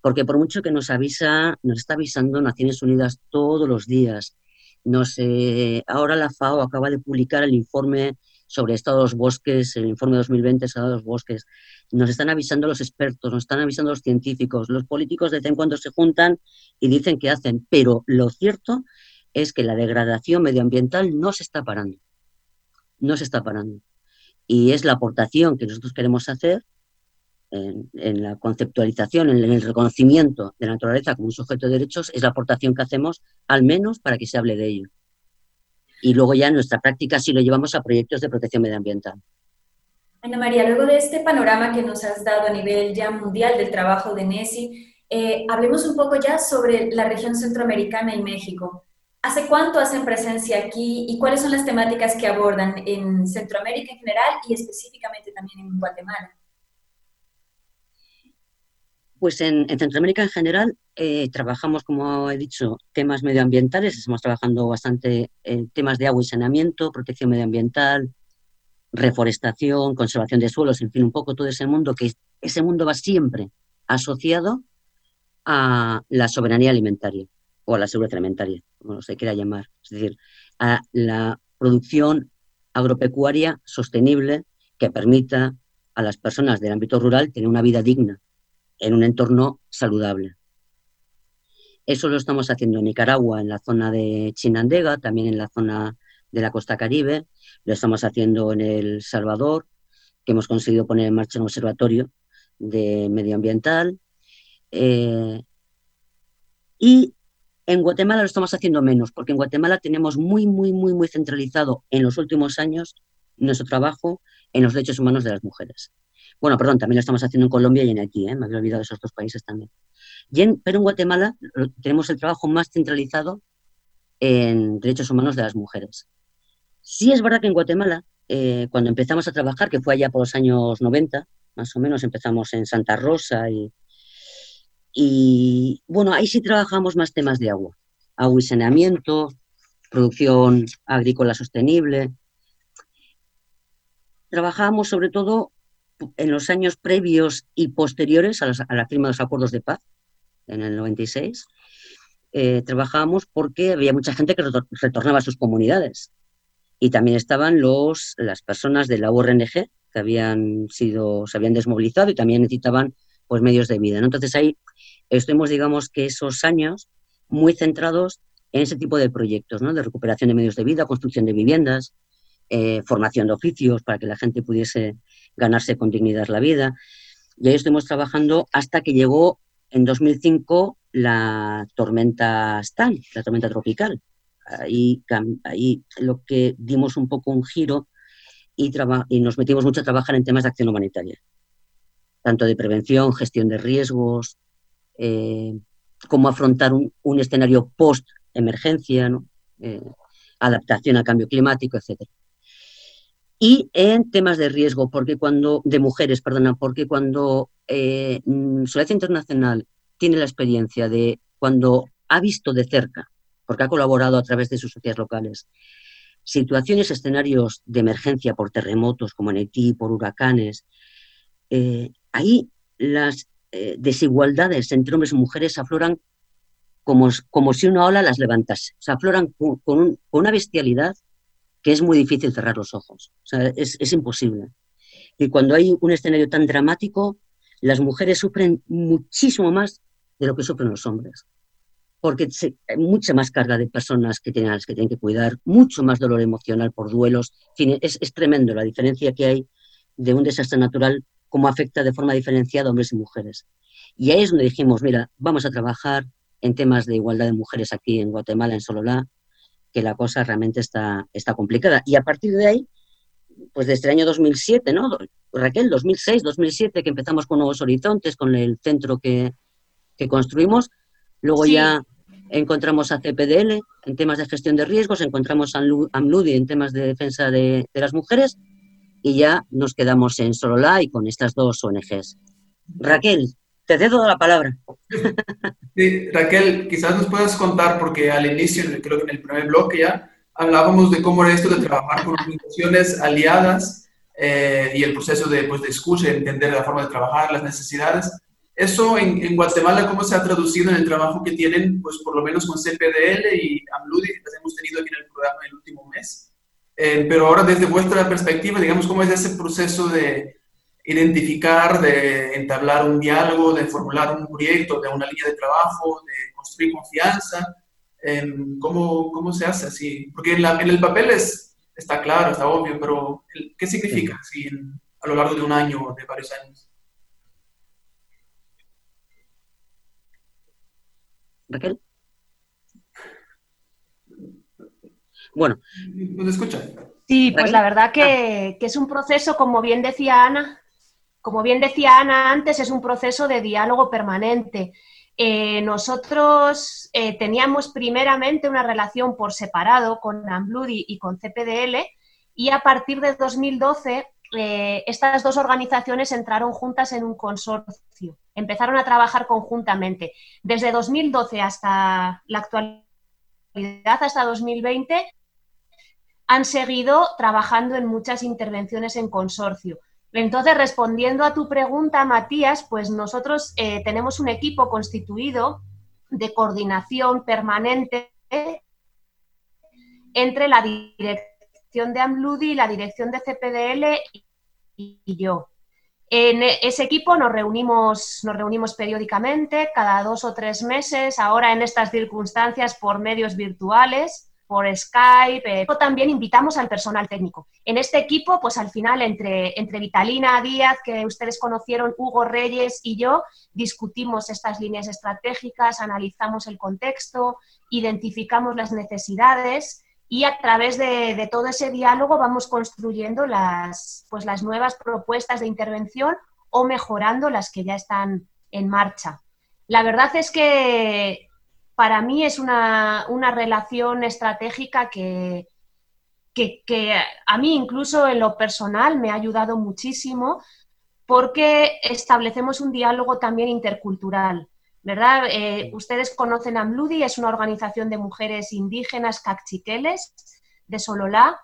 porque por mucho que nos avisa, nos está avisando Naciones Unidas todos los días. No sé, ahora la FAO acaba de publicar el informe sobre estado de los bosques, el informe 2020 estado de los bosques. Nos están avisando los expertos, nos están avisando los científicos, los políticos de vez en cuando se juntan y dicen que hacen, pero lo cierto es que la degradación medioambiental no se está parando. No se está parando. Y es la aportación que nosotros queremos hacer en, la conceptualización, en, el reconocimiento de la naturaleza como un sujeto de derechos, es la aportación que hacemos, al menos para que se hable de ello. Y luego ya en nuestra práctica sí lo llevamos a proyectos de protección medioambiental. Ana María, luego de este panorama que nos has dado a nivel ya mundial del trabajo de NESI, eh, hablemos un poco ya sobre la región centroamericana y México. ¿Hace cuánto hacen presencia aquí y cuáles son las temáticas que abordan en Centroamérica en general y específicamente también en Guatemala? Pues en, Centroamérica en general eh, trabajamos, como he dicho, temas medioambientales, estamos trabajando bastante en temas de agua y saneamiento, protección medioambiental, reforestación, conservación de suelos, en fin, un poco todo ese mundo, que ese mundo va siempre asociado a la soberanía alimentaria o a la seguridad alimentaria, como se quiera llamar, es decir, a la producción agropecuaria sostenible que permita a las personas del ámbito rural tener una vida digna en un entorno saludable. Eso lo estamos haciendo en Nicaragua, en la zona de Chinandega, también en la zona de la costa caribe, lo estamos haciendo en El Salvador, que hemos conseguido poner en marcha un observatorio de medioambiental. Eh, y en Guatemala lo estamos haciendo menos, porque en Guatemala tenemos muy, muy, muy, muy centralizado en los últimos años nuestro trabajo en los derechos humanos de las mujeres Bueno, perdón, también lo estamos haciendo en Colombia y en aquí, ¿eh? me había olvidado esos dos países también. pero en Guatemala tenemos el trabajo más centralizado en derechos humanos de las mujeres. Sí es verdad que en Guatemala, eh, cuando empezamos a trabajar, que fue allá por los años 90, más o menos, empezamos en Santa Rosa y, y bueno, ahí sí trabajamos más temas de agua, agua y saneamiento, producción agrícola sostenible. Trabajamos sobre todo en los años previos y posteriores a, la firma de los acuerdos de paz, en el 96, eh, trabajábamos porque había mucha gente que retornaba a sus comunidades. Y también estaban los, las personas de la ORNG que habían sido, se habían desmovilizado y también necesitaban pues, medios de vida. Entonces ahí estuvimos, digamos, que esos años muy centrados en ese tipo de proyectos, ¿no? de recuperación de medios de vida, construcción de viviendas, eh, formación de oficios para que la gente pudiese ganarse con dignidad la vida. Y ahí estuvimos trabajando hasta que llegó en 2005 la tormenta Stan, la tormenta tropical. Ahí, ahí lo que dimos un poco un giro y, y nos metimos mucho a trabajar en temas de acción humanitaria, tanto de prevención, gestión de riesgos, eh, cómo afrontar un, escenario post-emergencia. Eh, adaptación al cambio climático, etcétera y en temas de riesgo, porque cuando, de mujeres, perdona, porque cuando eh, mm, Internacional tiene la experiencia de cuando ha visto de cerca, porque ha colaborado a través de sus sociedades locales, situaciones, escenarios de emergencia por terremotos, como en Haití, por huracanes, eh, ahí las eh, desigualdades entre hombres y mujeres afloran como, como si una ola las levantase. O afloran con, una bestialidad que es muy difícil cerrar los ojos. Sea, es, imposible. Y cuando hay un escenario tan dramático, las mujeres sufren muchísimo más de lo que sufren los hombres. Porque hay mucha más carga de personas que tienen, las que tienen que cuidar, mucho más dolor emocional por duelos. es, es tremendo la diferencia que hay de un desastre natural, cómo afecta de forma diferenciada a hombres y mujeres. Y ahí es donde dijimos, mira, vamos a trabajar en temas de igualdad de mujeres aquí en Guatemala, en Sololá, que la cosa realmente está, está complicada. Y a partir de ahí, pues desde el año 2007, ¿no? Raquel, 2006, 2007, que empezamos con Nuevos Horizontes, con el centro que, que construimos, luego ya encontramos a CPDL en temas de gestión de riesgos, encontramos a AMLUDI en temas de defensa de, de las mujeres y ya nos quedamos en Solola y con estas dos ONGs. Raquel, te cedo la palabra. [LAUGHS] Sí, Raquel, quizás nos puedas contar, porque al inicio, creo que en el primer bloque ya, hablábamos de cómo era esto de trabajar con organizaciones aliadas eh, y el proceso de, pues, de escucha entender la forma de trabajar, las necesidades. Eso en, Guatemala, ¿cómo se ha traducido en el trabajo que tienen, pues por lo menos con CPDL y AMLUDI, que las hemos tenido aquí en el programa el último mes? Eh, pero ahora desde vuestra perspectiva, digamos, ¿cómo es ese proceso de, identificar, de entablar un diálogo, de formular un proyecto, de una línea de trabajo, de construir confianza. Em, ¿cómo, ¿Cómo se hace así? Porque en, la, en el papel es, está claro, está obvio, pero ¿qué significa así a lo largo de un año o de varios años? Raquel. Bueno. ¿Nos escucha? Sí, pues la verdad que, que, es un proceso, como bien decía Ana, como bien decía Ana antes, es un proceso de diálogo permanente. Eh, nosotros eh, teníamos primeramente una relación por separado con Ambludi y con CPDL y a partir de 2012 eh, estas dos organizaciones entraron juntas en un consorcio, empezaron a trabajar conjuntamente. Desde 2012 hasta la actualidad, hasta 2020, han seguido trabajando en muchas intervenciones en consorcio. Entonces, respondiendo a tu pregunta, Matías, pues nosotros eh, tenemos un equipo constituido de coordinación permanente entre la dirección de AMLUDI, la dirección de CPDL y, yo. En ese equipo nos reunimos, nos reunimos periódicamente, cada dos o tres meses, ahora en estas circunstancias por medios virtuales por Skype. Eh, también invitamos al personal técnico. En este equipo, pues al final, entre, entre Vitalina Díaz, que ustedes conocieron, Hugo Reyes y yo, discutimos estas líneas estratégicas, analizamos el contexto, identificamos las necesidades y a través de, de, todo ese diálogo vamos construyendo las, pues, las nuevas propuestas de intervención o mejorando las que ya están en marcha. La verdad es que para mí es una, relación estratégica que, que, a mí incluso en lo personal me ha ayudado muchísimo porque establecemos un diálogo también intercultural. ¿Verdad? Eh, ustedes conocen a Amludi, es una organización de mujeres indígenas cachiqueles de Sololá.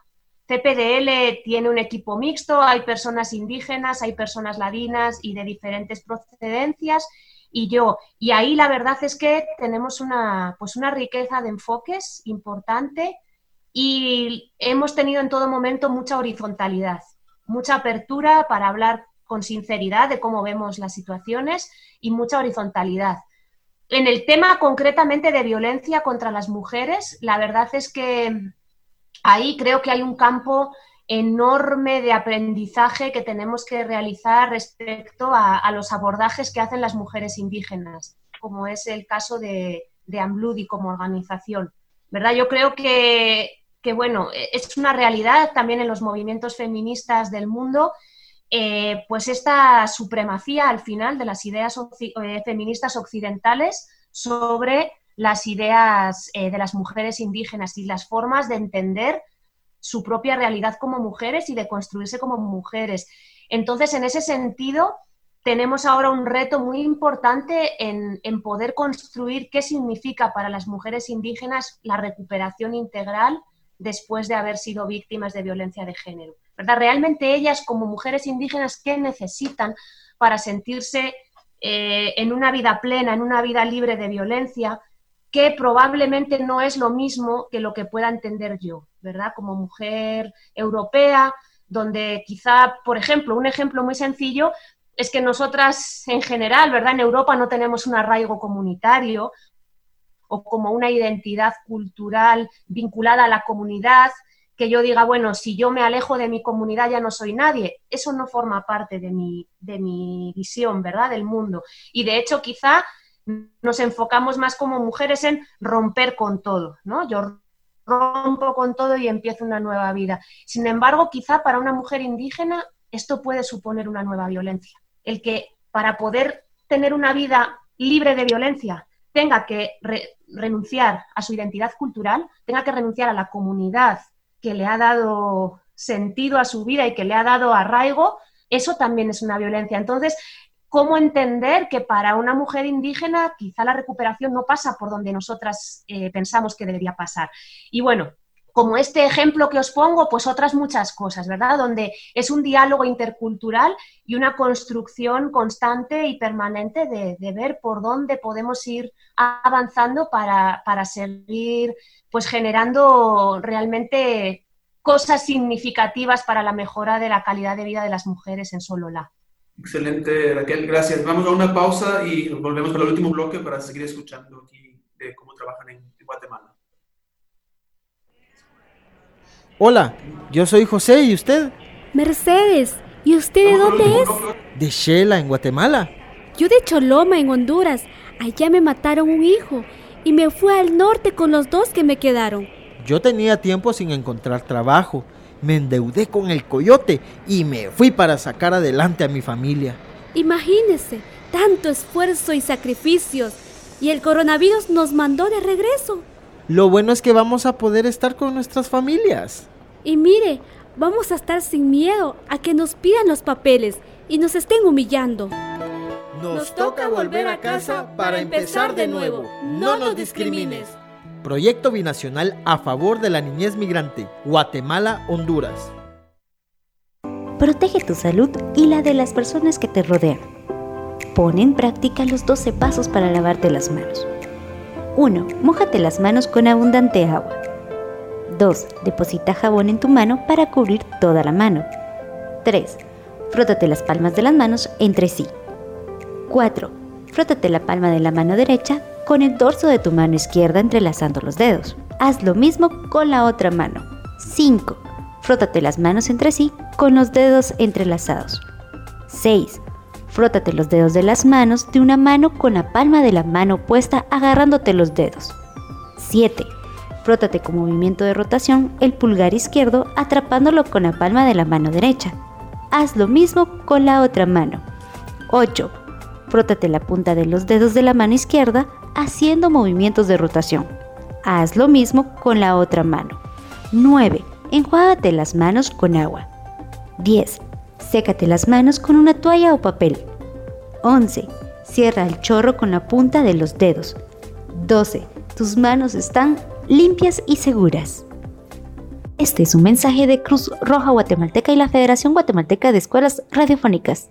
CPDL tiene un equipo mixto, hay personas indígenas, hay personas ladinas y de diferentes procedencias y yo. Y ahí la verdad es que tenemos una, pues una riqueza de enfoques importante y hemos tenido en todo momento mucha horizontalidad, mucha apertura para hablar con sinceridad de cómo vemos las situaciones y mucha horizontalidad. En el tema concretamente de violencia contra las mujeres, la verdad es que ahí creo que hay un campo enorme de aprendizaje que tenemos que realizar respecto a, los abordajes que hacen las mujeres indígenas, como es el caso de, de Ambludi como organización. ¿verdad? Yo creo que, bueno, es una realidad también en los movimientos feministas del mundo, eh, pues esta supremacía al final de las ideas eh, feministas occidentales sobre las ideas eh, de las mujeres indígenas y las formas de entender su propia realidad como mujeres y de construirse como mujeres. Entonces, en ese sentido, tenemos ahora un reto muy importante en, poder construir qué significa para las mujeres indígenas la recuperación integral después de haber sido víctimas de violencia de género. ¿verdad? Realmente ellas como mujeres indígenas, ¿qué necesitan para sentirse eh, en una vida plena, en una vida libre de violencia? Que probablemente no es lo mismo que lo que pueda entender yo, ¿verdad? Como mujer europea, donde quizá, por ejemplo, un ejemplo muy sencillo es que nosotras en general, ¿verdad? En Europa no tenemos un arraigo comunitario o como una identidad cultural vinculada a la comunidad, que yo diga, bueno, si yo me alejo de mi comunidad ya no soy nadie. Eso no forma parte de mi, de mi visión, ¿verdad? Del mundo. Y de hecho, quizá nos enfocamos más como mujeres en romper con todo, ¿no? Yo rompo con todo y empiezo una nueva vida. Sin embargo, quizá para una mujer indígena esto puede suponer una nueva violencia. El que para poder tener una vida libre de violencia tenga que renunciar a su identidad cultural, tenga que renunciar a la comunidad que le ha dado sentido a su vida y que le ha dado arraigo, eso también es una violencia. Entonces, cómo entender que para una mujer indígena quizá la recuperación no pasa por donde nosotras eh, pensamos que debería pasar. Y bueno, como este ejemplo que os pongo, pues otras muchas cosas, ¿verdad? Donde es un diálogo intercultural y una construcción constante y permanente de, ver por dónde podemos ir avanzando para, para seguir pues generando realmente cosas significativas para la mejora de la calidad de vida de las mujeres en Solola. Excelente, Raquel, gracias. Vamos a una pausa y volvemos para el último bloque para seguir escuchando aquí de cómo trabajan en, Guatemala. Hola, yo soy José y usted. Mercedes, ¿y usted de dónde es? De Shela, en Guatemala. Yo de Choloma, en Honduras. Allá me mataron un hijo y me fui al norte con los dos que me quedaron. Yo tenía tiempo sin encontrar trabajo me endeudé con el coyote y me fui para sacar adelante a mi familia. Imagínese, tanto esfuerzo y sacrificios, y el coronavirus nos mandó de regreso. Lo bueno es que vamos a poder estar con nuestras familias. Y mire, vamos a estar sin miedo a que nos pidan los papeles y nos estén humillando. Nos, toca volver a casa para empezar de nuevo. No nos discrimines. Proyecto Binacional a favor de la niñez migrante, Guatemala, Honduras. Protege tu salud y la de las personas que te rodean. Pon en práctica los 12 pasos para lavarte las manos. 1. Mójate las manos con abundante agua. 2. Deposita jabón en tu mano para cubrir toda la mano. 3. Frótate las palmas de las manos entre sí. 4. Frótate la palma de la mano derecha con el dorso de tu mano izquierda entrelazando los dedos. Haz lo mismo con la otra mano. 5. Frótate las manos entre sí con los dedos entrelazados. 6. Frótate los dedos de las manos de una mano con la palma de la mano opuesta agarrándote los dedos. 7. Frótate con movimiento de rotación el pulgar izquierdo atrapándolo con la palma de la mano derecha. Haz lo mismo con la otra mano. 8. Frótate la punta de los dedos de la mano izquierda haciendo movimientos de rotación. Haz lo mismo con la otra mano. 9. Enjuágate las manos con agua. 10. Sécate las manos con una toalla o papel. 11. Cierra el chorro con la punta de los dedos. 12. Tus manos están limpias y seguras. Este es un mensaje de Cruz Roja Guatemalteca y la Federación Guatemalteca de Escuelas Radiofónicas.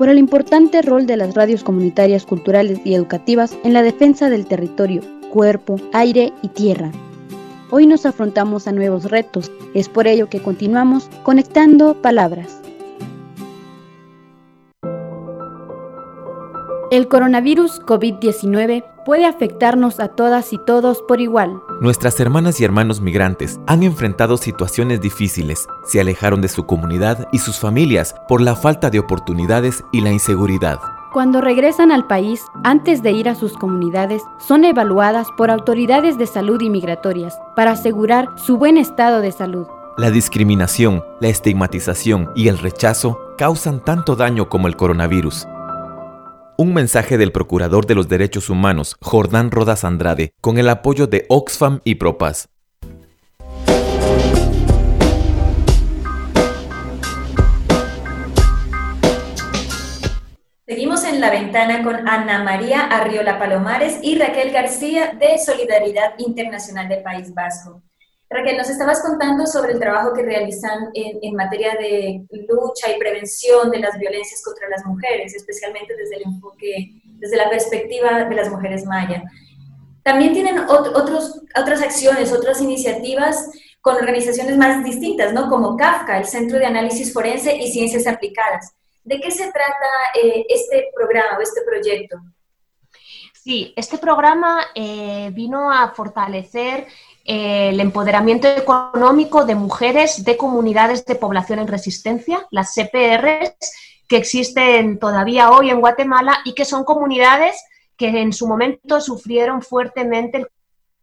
por el importante rol de las radios comunitarias culturales y educativas en la defensa del territorio, cuerpo, aire y tierra. Hoy nos afrontamos a nuevos retos, es por ello que continuamos conectando palabras. El coronavirus COVID-19 puede afectarnos a todas y todos por igual. Nuestras hermanas y hermanos migrantes han enfrentado situaciones difíciles, se alejaron de su comunidad y sus familias por la falta de oportunidades y la inseguridad. Cuando regresan al país, antes de ir a sus comunidades, son evaluadas por autoridades de salud y migratorias para asegurar su buen estado de salud. La discriminación, la estigmatización y el rechazo causan tanto daño como el coronavirus. Un mensaje del Procurador de los Derechos Humanos, Jordán Rodas Andrade, con el apoyo de Oxfam y Propaz. Seguimos en la ventana con Ana María Arriola Palomares y Raquel García de Solidaridad Internacional del País Vasco. Raquel, nos estabas contando sobre el trabajo que realizan en, en, materia de lucha y prevención de las violencias contra las mujeres, especialmente desde el enfoque, desde la perspectiva de las mujeres maya. También tienen ot otros, otras acciones, otras iniciativas con organizaciones más distintas, ¿no? Como CAFCA, el Centro de Análisis Forense y Ciencias Aplicadas. ¿De qué se trata eh, este programa o este proyecto? Sí, este programa eh, vino a fortalecer el empoderamiento económico de mujeres de comunidades de población en resistencia, las CPRs, que existen todavía hoy en Guatemala y que son comunidades que en su momento sufrieron fuertemente el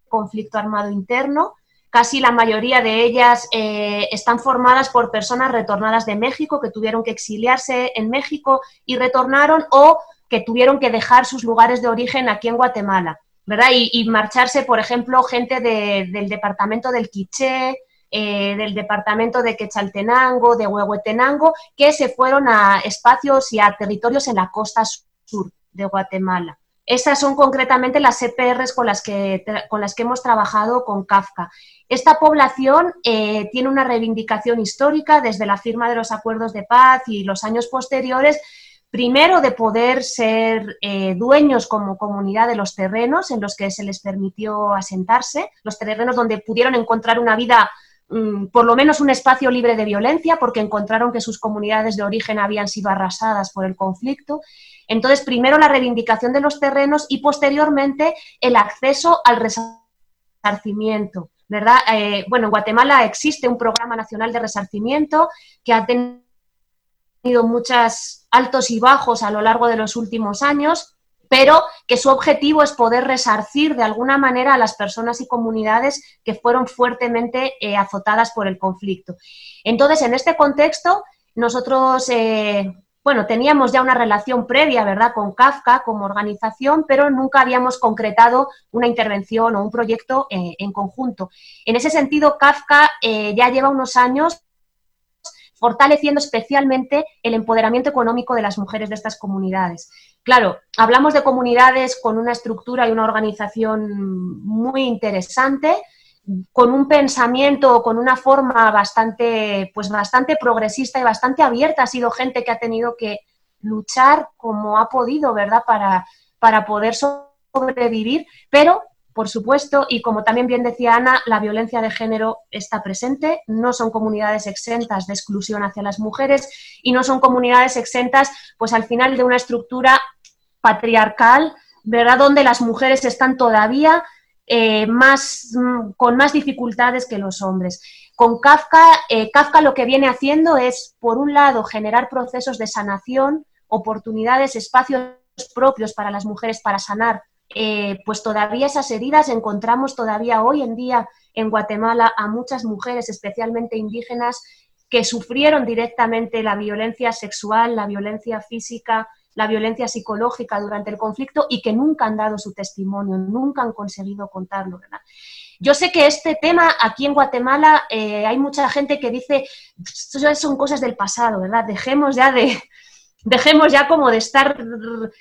conflicto armado interno. Casi la mayoría de ellas eh, están formadas por personas retornadas de México que tuvieron que exiliarse en México y retornaron o que tuvieron que dejar sus lugares de origen aquí en Guatemala. ¿Verdad? Y, marcharse, por ejemplo, gente de, del departamento del Quiché, eh, del departamento de Quechaltenango, de Huehuetenango, que se fueron a espacios y a territorios en la costa sur de Guatemala. Esas son concretamente las CPRs con las que, con las que hemos trabajado con Kafka. Esta población eh, tiene una reivindicación histórica desde la firma de los acuerdos de paz y los años posteriores primero de poder ser eh, dueños como comunidad de los terrenos en los que se les permitió asentarse, los terrenos donde pudieron encontrar una vida, mmm, por lo menos un espacio libre de violencia, porque encontraron que sus comunidades de origen habían sido arrasadas por el conflicto. Entonces, primero la reivindicación de los terrenos y posteriormente el acceso al resarcimiento. ¿verdad? Eh, bueno, en Guatemala existe un programa nacional de resarcimiento que ha tenido muchos altos y bajos a lo largo de los últimos años, pero que su objetivo es poder resarcir de alguna manera a las personas y comunidades que fueron fuertemente eh, azotadas por el conflicto. Entonces, en este contexto, nosotros, eh, bueno, teníamos ya una relación previa, ¿verdad?, con Kafka como organización, pero nunca habíamos concretado una intervención o un proyecto eh, en conjunto. En ese sentido, Kafka ya lleva unos años fortaleciendo especialmente el empoderamiento económico de las mujeres de estas comunidades. Claro, hablamos de comunidades con una estructura y una organización muy interesante, con un pensamiento, con una forma bastante, pues bastante progresista y bastante abierta. Ha sido gente que ha tenido que luchar como ha podido, ¿verdad?, para, para poder sobrevivir, pero por supuesto, y como también bien decía Ana, la violencia de género está presente, no son comunidades exentas de exclusión hacia las mujeres y no son comunidades exentas, pues al final, de una estructura patriarcal, ¿verdad? Donde las mujeres están todavía eh, más, mm, con más dificultades que los hombres. Con Kafka, eh, Kafka lo que viene haciendo es, por un lado, generar procesos de sanación, oportunidades, espacios propios para las mujeres para sanar eh, pues todavía esas heridas encontramos todavía hoy en día en Guatemala a muchas mujeres, especialmente indígenas, que sufrieron directamente la violencia sexual, la violencia física, la violencia psicológica durante el conflicto y que nunca han dado su testimonio, nunca han conseguido contarlo, ¿verdad? Yo sé que este tema aquí en Guatemala eh, hay mucha gente que dice, son cosas del pasado, ¿verdad? Dejemos ya de, [LAUGHS] dejemos ya como de estar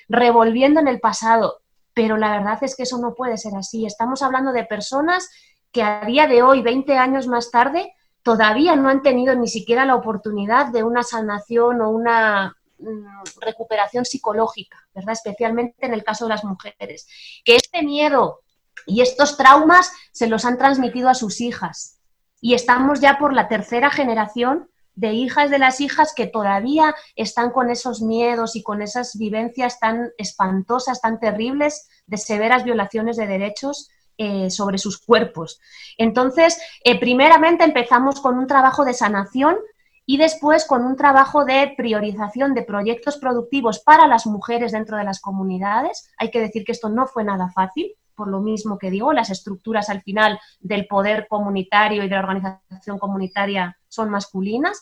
revolviendo en el pasado pero la verdad es que eso no puede ser así. Estamos hablando de personas que a día de hoy, 20 años más tarde, todavía no han tenido ni siquiera la oportunidad de una sanación o una mm, recuperación psicológica, ¿verdad? Especialmente en el caso de las mujeres. Que este miedo y estos traumas se los han transmitido a sus hijas. Y estamos ya por la tercera generación de hijas de las hijas que todavía están con esos miedos y con esas vivencias tan espantosas, tan terribles de severas violaciones de derechos eh, sobre sus cuerpos. Entonces, eh, primeramente empezamos con un trabajo de sanación y después con un trabajo de priorización de proyectos productivos para las mujeres dentro de las comunidades. Hay que decir que esto no fue nada fácil, por lo mismo que digo, las estructuras al final del poder comunitario y de la organización comunitaria son masculinas.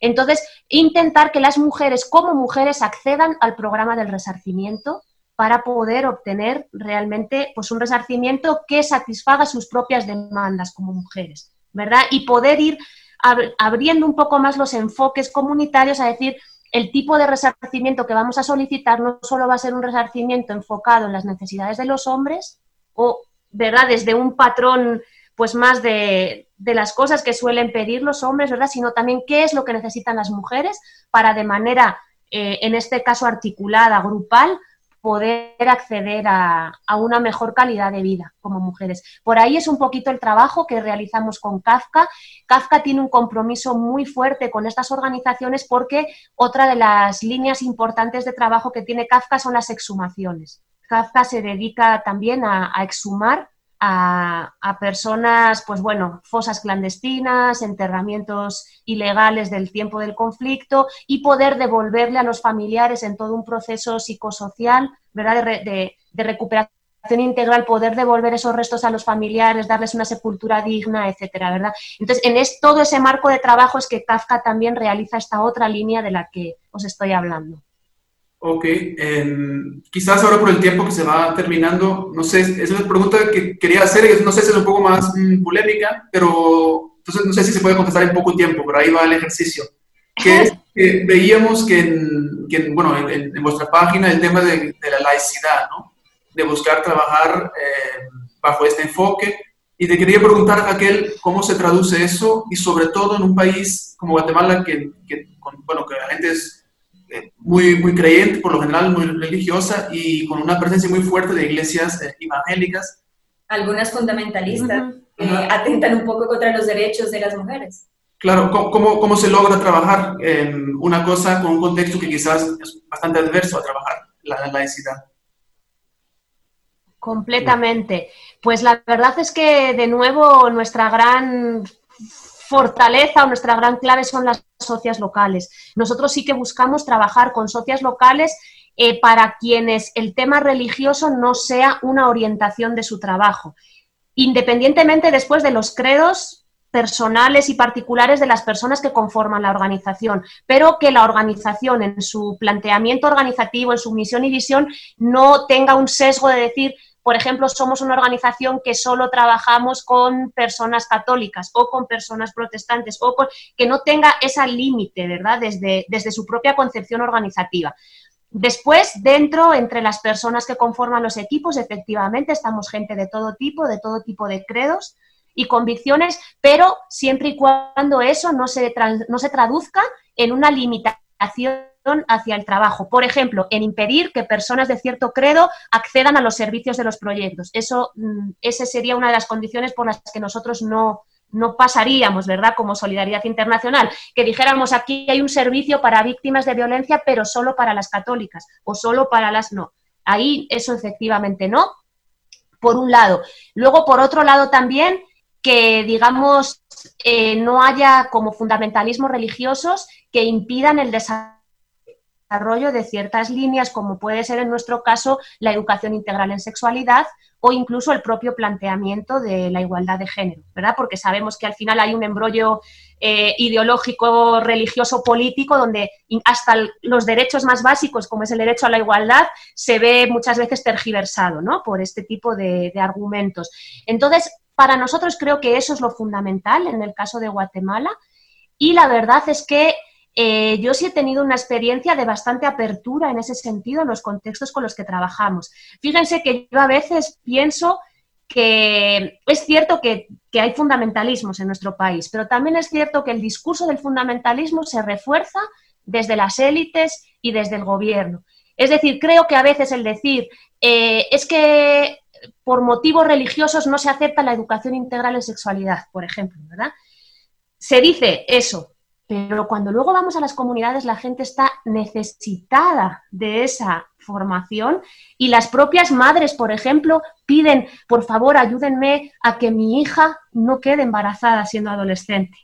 Entonces, intentar que las mujeres como mujeres accedan al programa del resarcimiento para poder obtener realmente pues, un resarcimiento que satisfaga sus propias demandas como mujeres, ¿verdad? Y poder ir abriendo un poco más los enfoques comunitarios a decir, el tipo de resarcimiento que vamos a solicitar no solo va a ser un resarcimiento enfocado en las necesidades de los hombres, o, ¿verdad?, desde un patrón pues más de, las cosas que suelen pedir los hombres, ¿verdad?, sino también qué es lo que necesitan las mujeres para de manera, eh, en este caso articulada, grupal, poder acceder a, a, una mejor calidad de vida como mujeres. Por ahí es un poquito el trabajo que realizamos con Kafka. Kafka tiene un compromiso muy fuerte con estas organizaciones porque otra de las líneas importantes de trabajo que tiene Kafka son las exhumaciones. Kafka se dedica también a, exhumar a, personas, pues bueno, fosas clandestinas, enterramientos ilegales del tiempo del conflicto y poder devolverle a los familiares en todo un proceso psicosocial, ¿verdad? De, recuperación integral, poder devolver esos restos a los familiares, darles una sepultura digna, etcétera, ¿verdad? Entonces, en todo ese marco de trabajo es que Kafka también realiza esta otra línea de la que os estoy hablando. Ok, quizás ahora por el tiempo que se va terminando, no sé, es una pregunta que quería hacer, no sé si es un poco más mm, polémica, pero entonces no sé si se puede contestar en poco tiempo, pero ahí va el ejercicio. Que que veíamos que, en, bueno, en, vuestra página el tema de, la laicidad, ¿no? De buscar trabajar eh, bajo este enfoque. Y te quería preguntar, aquel cómo se traduce eso y sobre todo en un país como Guatemala, que, que bueno, que la gente es muy, muy creyente, por lo general muy religiosa y con una presencia muy fuerte de iglesias eh, evangélicas. Algunas fundamentalistas atentan un poco contra los derechos de las mujeres. Claro, ¿cómo, cómo se logra trabajar una cosa con un contexto que quizás es bastante adverso a trabajar la laicidad? Completamente. Pues la verdad es que de nuevo nuestra gran fortaleza o nuestra gran clave son las socias locales. Nosotros sí que buscamos trabajar con socias locales eh, para quienes el tema religioso no sea una orientación de su trabajo, independientemente después de los credos personales y particulares de las personas que conforman la organización, pero que la organización en su planteamiento organizativo, en su misión y visión, no tenga un sesgo de decir por ejemplo, somos una organización que solo trabajamos con personas católicas o con personas protestantes o con, que no tenga ese límite, ¿verdad? Desde, desde su propia concepción organizativa. Después, dentro, entre las personas que conforman los equipos, efectivamente, estamos gente de todo tipo, de todo tipo de credos y convicciones, pero siempre y cuando eso no se, no se traduzca en una limitación hacia el trabajo. Por ejemplo, en impedir que personas de cierto credo accedan a los servicios de los proyectos. Eso, mm, esa sería una de las condiciones por las que nosotros no, no pasaríamos, ¿verdad? Como solidaridad internacional, que dijéramos aquí hay un servicio para víctimas de violencia, pero solo para las católicas o solo para las no. Ahí eso efectivamente no, por un lado. Luego, por otro lado también, que digamos eh, no haya como fundamentalismos religiosos que impidan el desarrollo de ciertas líneas, como puede ser en nuestro caso la educación integral en sexualidad o incluso el propio planteamiento de la igualdad de género, ¿verdad? Porque sabemos que al final hay un embrollo eh, ideológico, religioso, político, donde hasta los derechos más básicos, como es el derecho a la igualdad, se ve muchas veces tergiversado, ¿no? Por este tipo de argumentos. Entonces, para nosotros creo que eso es lo fundamental en el caso de Guatemala y la verdad es que eh, yo sí he tenido una experiencia de bastante apertura en ese sentido en los contextos con los que trabajamos. Fíjense que yo a veces pienso que es cierto que, que, hay fundamentalismos en nuestro país, pero también es cierto que el discurso del fundamentalismo se refuerza desde las élites y desde el gobierno. Es decir, creo que a veces el decir eh, es que por motivos religiosos no se acepta la educación integral en sexualidad, por ejemplo, ¿verdad? Se dice eso, pero cuando luego vamos a las comunidades la gente está necesitada de esa formación y las propias madres, por ejemplo, piden, por favor, ayúdenme a que mi hija no quede embarazada siendo adolescente.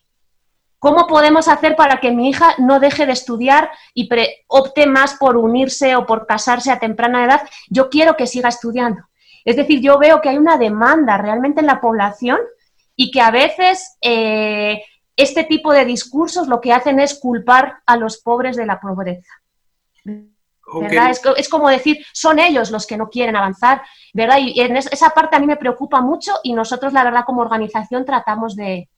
¿Cómo podemos hacer para que mi hija no deje de estudiar y opte más por unirse o por casarse a temprana edad? Yo quiero que siga estudiando. Es decir, yo veo que hay una demanda realmente en la población y que a veces eh, este tipo de discursos lo que hacen es culpar a los pobres de la pobreza. Es, como decir, son ellos los que no quieren avanzar, ¿verdad? Y en esa parte a mí me preocupa mucho y nosotros, la verdad, como organización tratamos de,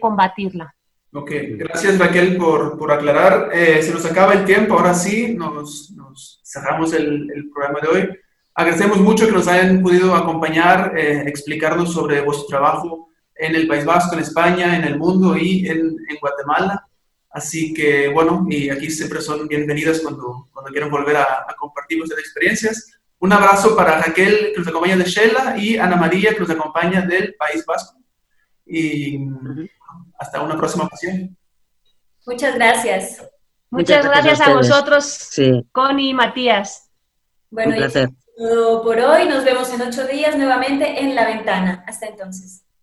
combatirla. Ok, gracias Raquel por, aclarar. Eh, se nos acaba el tiempo, ahora sí, nos, cerramos el, el programa de hoy. Agradecemos mucho que nos hayan podido acompañar, eh, explicarnos sobre vuestro trabajo en el País Vasco, en España, en el mundo y en, Guatemala. Así que, bueno, y aquí siempre son bienvenidas cuando, cuando quieran volver a, compartir vuestras experiencias. Un abrazo para Raquel, que nos acompaña de Shela, y Ana María, que nos acompaña del País Vasco. Y hasta una próxima ocasión. Muchas gracias. Muchas, gracias, a, vosotros, Connie y Matías. Bueno, Un placer por hoy. Nos vemos en ocho días nuevamente en La Ventana. Hasta entonces.